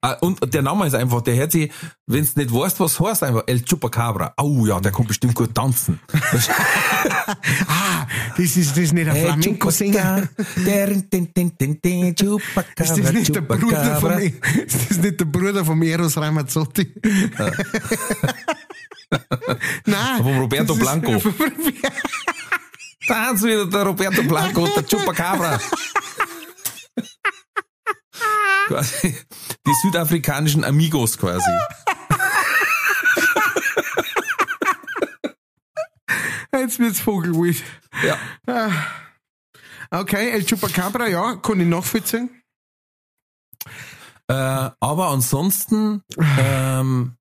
Ah, Und der Name ist einfach, der hört sich, wenn du nicht weißt, was heißt, einfach El Chupacabra. Oh ja, der kann bestimmt gut tanzen. Ah, das ist, das ist nicht ein Hey, Flamenco-Sänger. Ist das nicht der Bruder Chupacabra. ist das nicht der Bruder vom Eros Ramazzotti? Nein. Vom Roberto Blanco. hat's wieder der Roberto Blanco und der Chupacabra. Quasi die südafrikanischen Amigos quasi. Jetzt wird's Vogelwild. Ja. Okay, El Chupacabra, ja, kann ich nachvollziehen. Äh, aber ansonsten, ähm,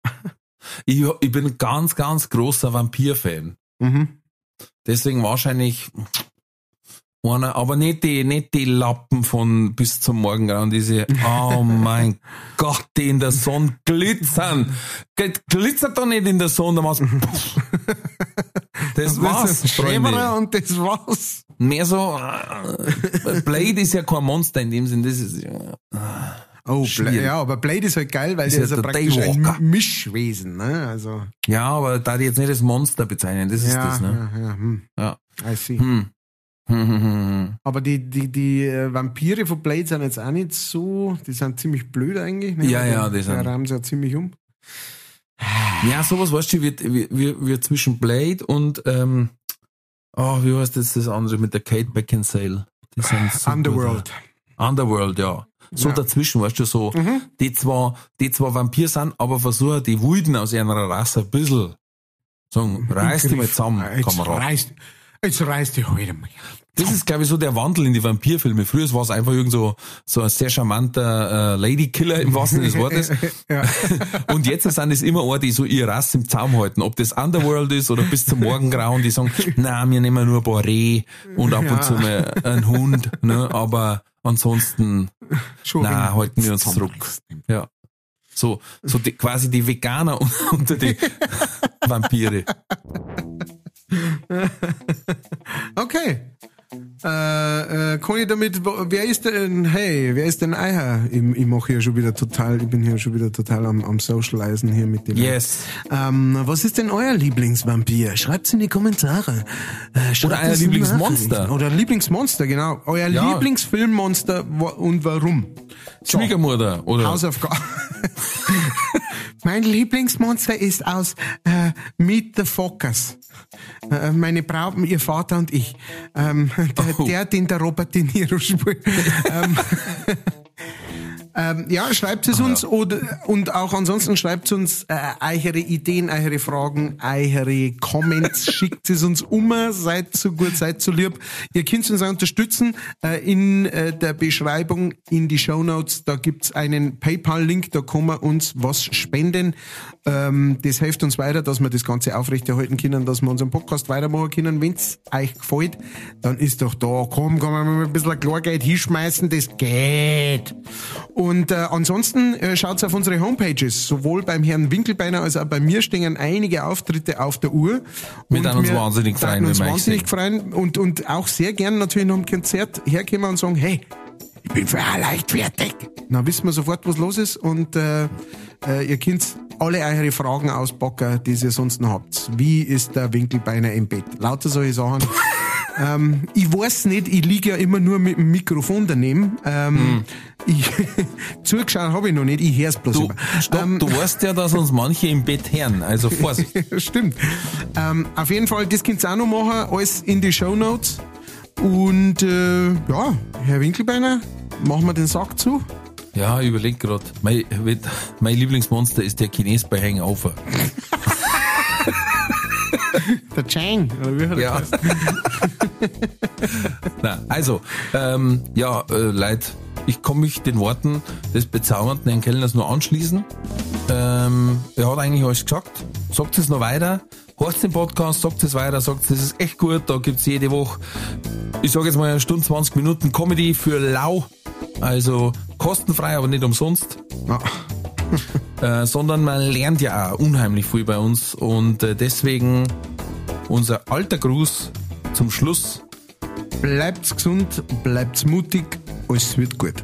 ich, ich bin ganz, ganz großer Vampir-Fan. Mhm. Deswegen wahrscheinlich einer, aber nicht die, nicht die Lappen von bis zum Morgengrauen, diese, oh mein Gott, die in der Sonne glitzern. Gl- Glitzert doch nicht in der Sonne, da machst Das war's, Freunde. und das war's. Mehr so, äh, Blade ist ja kein Monster in dem Sinn, das ist, ja, Oh, Schwierig. Bla ja, aber Blade ist halt geil, weil Ist der ja ist ja praktisch ein Daywalker. Mischwesen, ne? Also, ja, aber da die jetzt nicht das Monster bezeichnen, das ist ja, das, ne? ja, ja, hm. Ja. I see. Hm. Aber die, die, die äh, Vampire von Blade sind jetzt auch nicht so, die sind ziemlich blöd eigentlich. Ne? Ja, ja, die, sind- Die rahmen sie ja ziemlich um. Ja, sowas, weißt du, wird, wird, wird, zwischen Blade und, ähm, oh, wie heißt das, das andere mit der Kate Beckinsale? Die sind super Underworld. da. Underworld, ja. So Ja. dazwischen, weißt du, so, Mhm. die zwar, die zwar Vampir sind, aber versuchen die Wilden aus ihrer Rasse ein bisschen, sagen, reiß dich mal zusammen, Kamerad. jetzt reißt die heute mal. Das ist, glaube ich, so der Wandel in die Vampirfilme. Früher war es einfach irgend so, so ein sehr charmanter äh, Ladykiller im wahrsten Sinne des Wortes. Ja. Und jetzt sind es immer Orte, die so ihr Rass im Zaum halten. Ob das Underworld ist oder bis zum Morgengrauen, die sagen, na, wir nehmen nur ein paar Reh und ab Ja. und zu mal einen Hund, ne, aber ansonsten, na, halten wir uns zurück. Ja. So, so die, quasi die Veganer unter die Vampire. Okay. Äh, äh, kann ich damit, wer ist denn, hey, wer ist denn Eiher? Ich, ich mache hier schon wieder total, ich bin hier schon wieder total am, am Socializen hier mit dem. Yes. Ähm, was ist denn euer Lieblingsvampir? Schreibt's in die Kommentare. Äh, Oder euer Lieblingsmonster. Oder Lieblingsmonster, genau. Euer Ja. Lieblingsfilmmonster und warum? So, Schwiegermutter, oder? Hausaufgabe. mein Lieblingsmonster ist aus äh, Meet the Fockers. Äh, meine Braut, ihr Vater und ich. Ähm, der, Oh. der, den der Robert De Niro spielt. ähm, ähm, ja, schreibt es uns oder, und auch ansonsten schreibt uns äh, eure Ideen, eure Fragen, eure Comments, schickt es uns um, seid so gut, seid so lieb. Ihr könnt uns auch unterstützen äh, in äh, der Beschreibung, in die Show Notes, da gibt's einen PayPal-Link, da kann man uns was spenden. Ähm, das hilft uns weiter, dass wir das Ganze aufrechterhalten können, dass wir unseren Podcast weitermachen können. Wenn's euch gefällt, dann ist doch da, komm, kann man mal ein bisschen Klargeld hinschmeißen, das geht. Und äh, ansonsten äh, schaut's auf unsere Homepages. Sowohl beim Herrn Winkelbeiner als auch bei mir stehen einige Auftritte auf der Uhr. Wir Und würden uns wahnsinnig freuen, uns wahnsinnig freuen und, und auch sehr gern natürlich noch im Konzert herkommen und sagen, hey, ich bin für ein leichtfertig. Dann wissen wir sofort, was los ist und äh, äh, ihr könnt alle eure Fragen auspacken, die ihr sonst noch habt. Wie ist der Winkelbeiner im Bett? Lauter solche Sachen. Ähm, ich weiß nicht, ich liege ja immer nur mit dem Mikrofon daneben. Ähm, ich, zugeschaut habe ich noch nicht, ich hör's bloß Du, immer. stopp, Ähm, du weißt ja, dass uns manche im Bett hören, also Vorsicht. Stimmt. Ähm, auf jeden Fall, das könnt ihr auch noch machen, alles in die Show Notes. Und äh, ja, Herr Winkelbeiner, machen wir den Sack zu. Ja, ich überleg grad. Mein, mein Lieblingsmonster ist der Chines bei Hangover. Der Chang, oder wie hat er Ja. Na, also, ähm, ja, äh, Leute, ich kann mich den Worten des bezaubernden Herrn Kellners nur anschließen. Ähm, er hat eigentlich alles gesagt. Sagt es noch weiter. Hört den Podcast, sagt es weiter, sagt es ist echt gut. Da gibt's jede Woche, ich sage jetzt mal eine Stunde, 20 Minuten Comedy für lau. Also kostenfrei, aber nicht umsonst. Ja. Äh, sondern man lernt ja auch unheimlich viel bei uns und äh, deswegen unser alter Gruß zum Schluss. Bleibt's gesund, bleibt's mutig, alles wird gut.